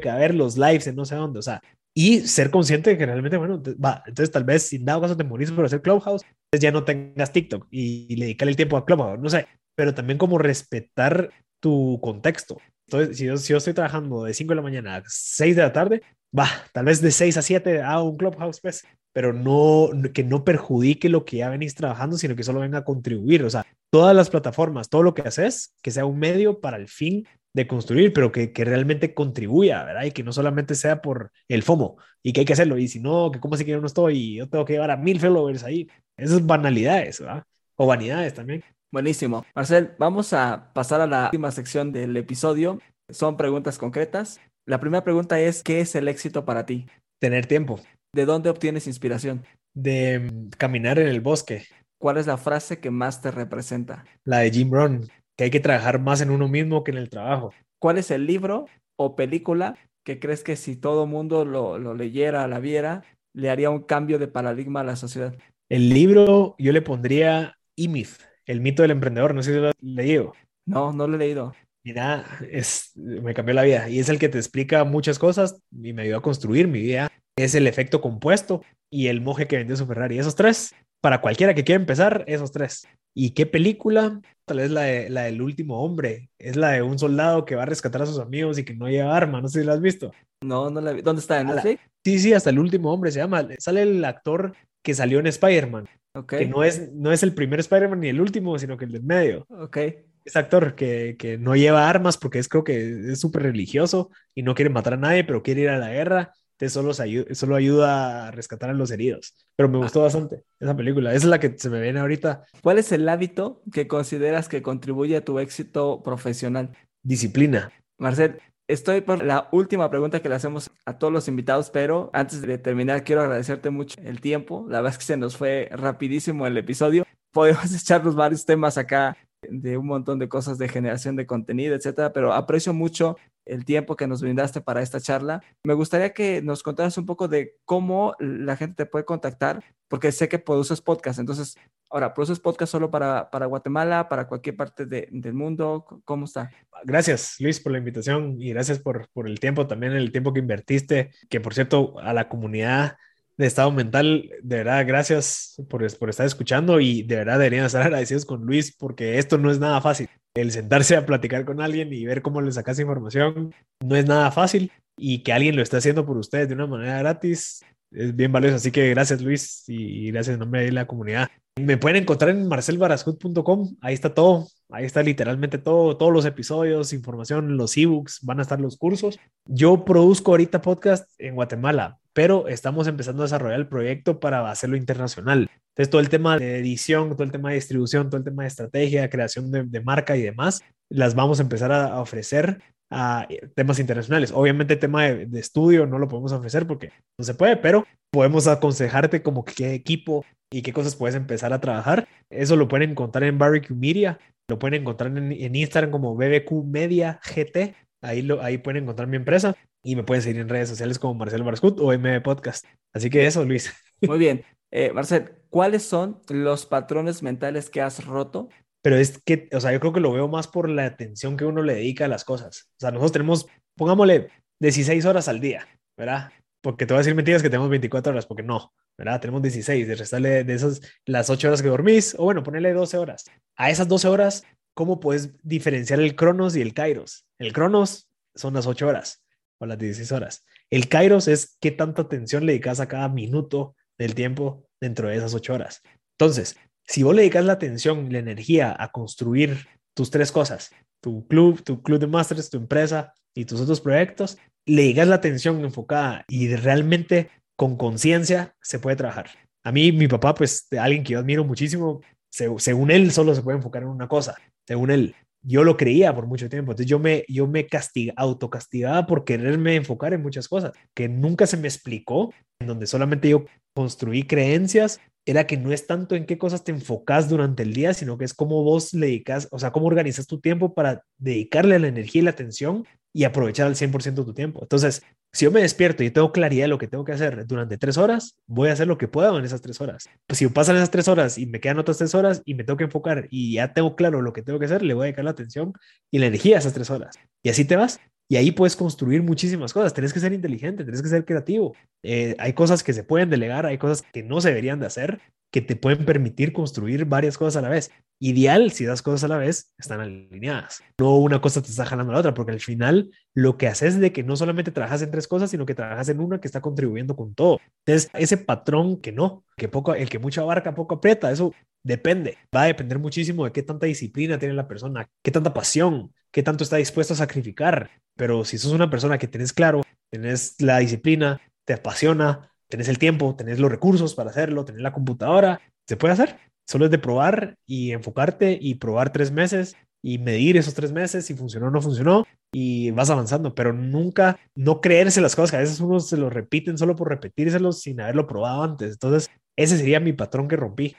caber los lives en no sé dónde? O sea, y ser consciente de que realmente, bueno, va, entonces tal vez sin dado caso te morís por hacer Clubhouse, entonces ya no tengas TikTok y, y dedicarle el tiempo a Clubhouse, no sé, pero también como respetar tu contexto. Entonces, si yo, estoy trabajando de 5 de la mañana a 6 de la tarde, va, tal vez de 6 a 7 hago un clubhouse, pues, pero no, que no perjudique lo que ya venís trabajando, sino que solo venga a contribuir. O sea, todas las plataformas, todo lo que haces, que sea un medio para el fin de construir, pero que, que, realmente contribuya, ¿verdad? Y que no solamente sea por el FOMO y que hay que hacerlo. Y si no, que como así que yo no estoy y yo tengo que llevar a mil followers ahí. Esas banalidades, ¿verdad? O vanidades también. Buenísimo. Marcel, vamos a pasar a la última sección del episodio. Son preguntas concretas. La primera pregunta es, ¿qué es el éxito para ti? Tener tiempo. ¿De dónde obtienes inspiración? De mm, caminar en el bosque. ¿Cuál es la frase que más te representa? La de Jim Rohn, que hay que trabajar más en uno mismo que en el trabajo. ¿Cuál es el libro o película que crees que si todo mundo lo, lo leyera, la viera, le haría un cambio de paradigma a la sociedad? El libro yo le pondría E-Myth el mito del emprendedor, no sé si lo has leído. No, no lo he leído. Mira, es, me cambió la vida y es el que te explica muchas cosas y me ayudó a construir mi vida. Es el efecto compuesto y el moje que vendió su Ferrari. Esos tres, para cualquiera que quiera empezar, esos tres. ¿Y qué película? Tal vez la, de, la del último hombre. Es la de un soldado que va a rescatar a sus amigos y que no lleva arma. No sé si la has visto. No, no la vi. ¿Dónde está? ¿En Netflix? Sí, sí, hasta el último hombre se llama. Sale el actor que salió en Spider-Man. Que no es, no es el primer Spider-Man ni el último, sino que el del medio. Ok. Es actor que, que no lleva armas porque es creo que es súper religioso y no quiere matar a nadie, pero quiere ir a la guerra. Entonces solo, ayuda, solo ayuda a rescatar a los heridos. Pero me gustó bastante esa película. Esa es la que se me viene ahorita. ¿Cuál es el hábito que consideras que contribuye a tu éxito profesional? Disciplina. Marcel, Estoy por la última pregunta que le hacemos a todos los invitados, pero antes de terminar quiero agradecerte mucho el tiempo. La verdad es que se nos fue rapidísimo el episodio. Podemos echarnos varios temas acá de un montón de cosas de generación de contenido, etcétera, pero aprecio mucho el tiempo que nos brindaste para esta charla. Me gustaría que nos contaras un poco de cómo la gente te puede contactar, porque sé que produces podcast. Entonces, ahora, ¿produces podcast solo para, para Guatemala, para cualquier parte del mundo? ¿Cómo está? Gracias, Luis, por la invitación y gracias por, por el tiempo, también el tiempo que invertiste, que por cierto, a la comunidad de estado mental, de verdad, gracias por, estar escuchando y de verdad deberían estar agradecidos con Luis porque esto no es nada fácil. El sentarse a platicar con alguien y ver cómo le sacas información no es nada fácil y que alguien lo esté haciendo por ustedes de una manera gratis es bien valioso. Así que gracias Luis y gracias en nombre de la comunidad. Me pueden encontrar en marcelbarascut.com, ahí está todo, ahí está literalmente todo, todos los episodios, información, los ebooks, van a estar los cursos. Yo produzco ahorita podcast en Guatemala, pero estamos empezando a desarrollar el proyecto para hacerlo internacional. Entonces, todo el tema de edición, todo el tema de distribución, todo el tema de estrategia, creación de, marca y demás, las vamos a empezar a ofrecer a temas internacionales. Obviamente tema de, estudio no lo podemos ofrecer porque no se puede, pero podemos aconsejarte como qué equipo y qué cosas puedes empezar a trabajar. Eso lo pueden encontrar en Barbecue Media, lo pueden encontrar en, Instagram como BBQ Media GT. Ahí, lo, ahí pueden encontrar mi empresa y me pueden seguir en redes sociales como Marcelo Barscut o MB Podcast. Así que eso, Luis. Muy bien. Eh, Marcel, ¿cuáles son los patrones mentales que has roto pero es que, o sea, yo creo que lo veo más por la atención que uno le dedica a las cosas. O sea, nosotros tenemos, pongámosle, 16 horas al día, ¿verdad? Porque te voy a decir mentiras que tenemos 24 horas, porque no, ¿verdad? Tenemos 16, de restarle de esas las 8 horas que dormís, o bueno, ponerle 12 horas. A esas 12 horas, ¿cómo puedes diferenciar el Cronos y el Kairos? El Cronos son las 8 horas o las 16 horas. El Kairos es qué tanta atención le dedicas a cada minuto del tiempo dentro de esas 8 horas. Entonces, si vos le dedicas la atención la energía a construir tus tres cosas, tu club, tu club de masters, tu empresa y tus otros proyectos, le dedicas la atención enfocada y realmente con conciencia se puede trabajar. A mí, mi papá, pues, alguien que yo admiro muchísimo, según él, solo se puede enfocar en una cosa. Según él, yo lo creía por mucho tiempo. Entonces yo me, yo me castiga, autocastigaba por quererme enfocar en muchas cosas que nunca se me explicó, en donde solamente yo construí creencias era que no es tanto en qué cosas te enfocas durante el día, sino que es cómo vos le dedicas, o sea, cómo organizas tu tiempo para dedicarle la energía y la atención y aprovechar al 100% tu tiempo. Entonces, si yo me despierto y tengo claridad de lo que tengo que hacer durante tres horas, voy a hacer lo que pueda en esas tres horas. Pues si pasan esas tres horas y me quedan otras tres horas y me tengo que enfocar y ya tengo claro lo que tengo que hacer, le voy a dedicar la atención y la energía a esas tres horas. Y así te vas. Y ahí puedes construir muchísimas cosas. Tienes que ser inteligente, tienes que ser creativo. Eh, hay cosas que se pueden delegar, hay cosas que no se deberían de hacer, que te pueden permitir construir varias cosas a la vez. Ideal si das cosas a la vez están alineadas. No una cosa te está jalando a la otra, porque al final lo que haces es de que no solamente trabajas en tres cosas, sino que trabajas en una que está contribuyendo con todo. Entonces, ese patrón que no, que poco, el que mucho abarca, poco aprieta, eso depende. Va a depender muchísimo de qué tanta disciplina tiene la persona, qué tanta pasión, qué tanto está dispuesto a sacrificar. Pero si sos una persona que tenés claro, tenés la disciplina, te apasiona, tenés el tiempo, tenés los recursos para hacerlo, tenés la computadora, se puede hacer. Solo es de probar y enfocarte y probar tres meses y medir esos tres meses si funcionó o no funcionó y vas avanzando, pero nunca no creerse las cosas que a veces uno se lo repiten solo por repetírselos sin haberlo probado antes. Entonces, ese sería mi patrón que rompí.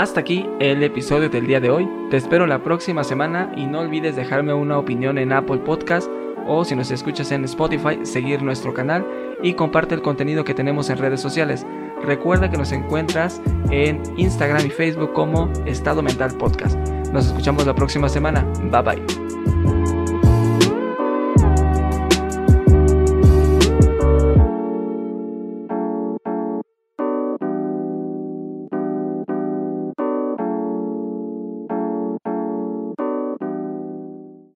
Hasta aquí el episodio del día de hoy. Te espero la próxima semana y no olvides dejarme una opinión en Apple Podcast o si nos escuchas en Spotify, seguir nuestro canal y comparte el contenido que tenemos en redes sociales. Recuerda que nos encuentras en Instagram y Facebook como Estado Mental Podcast. Nos escuchamos la próxima semana. Bye bye.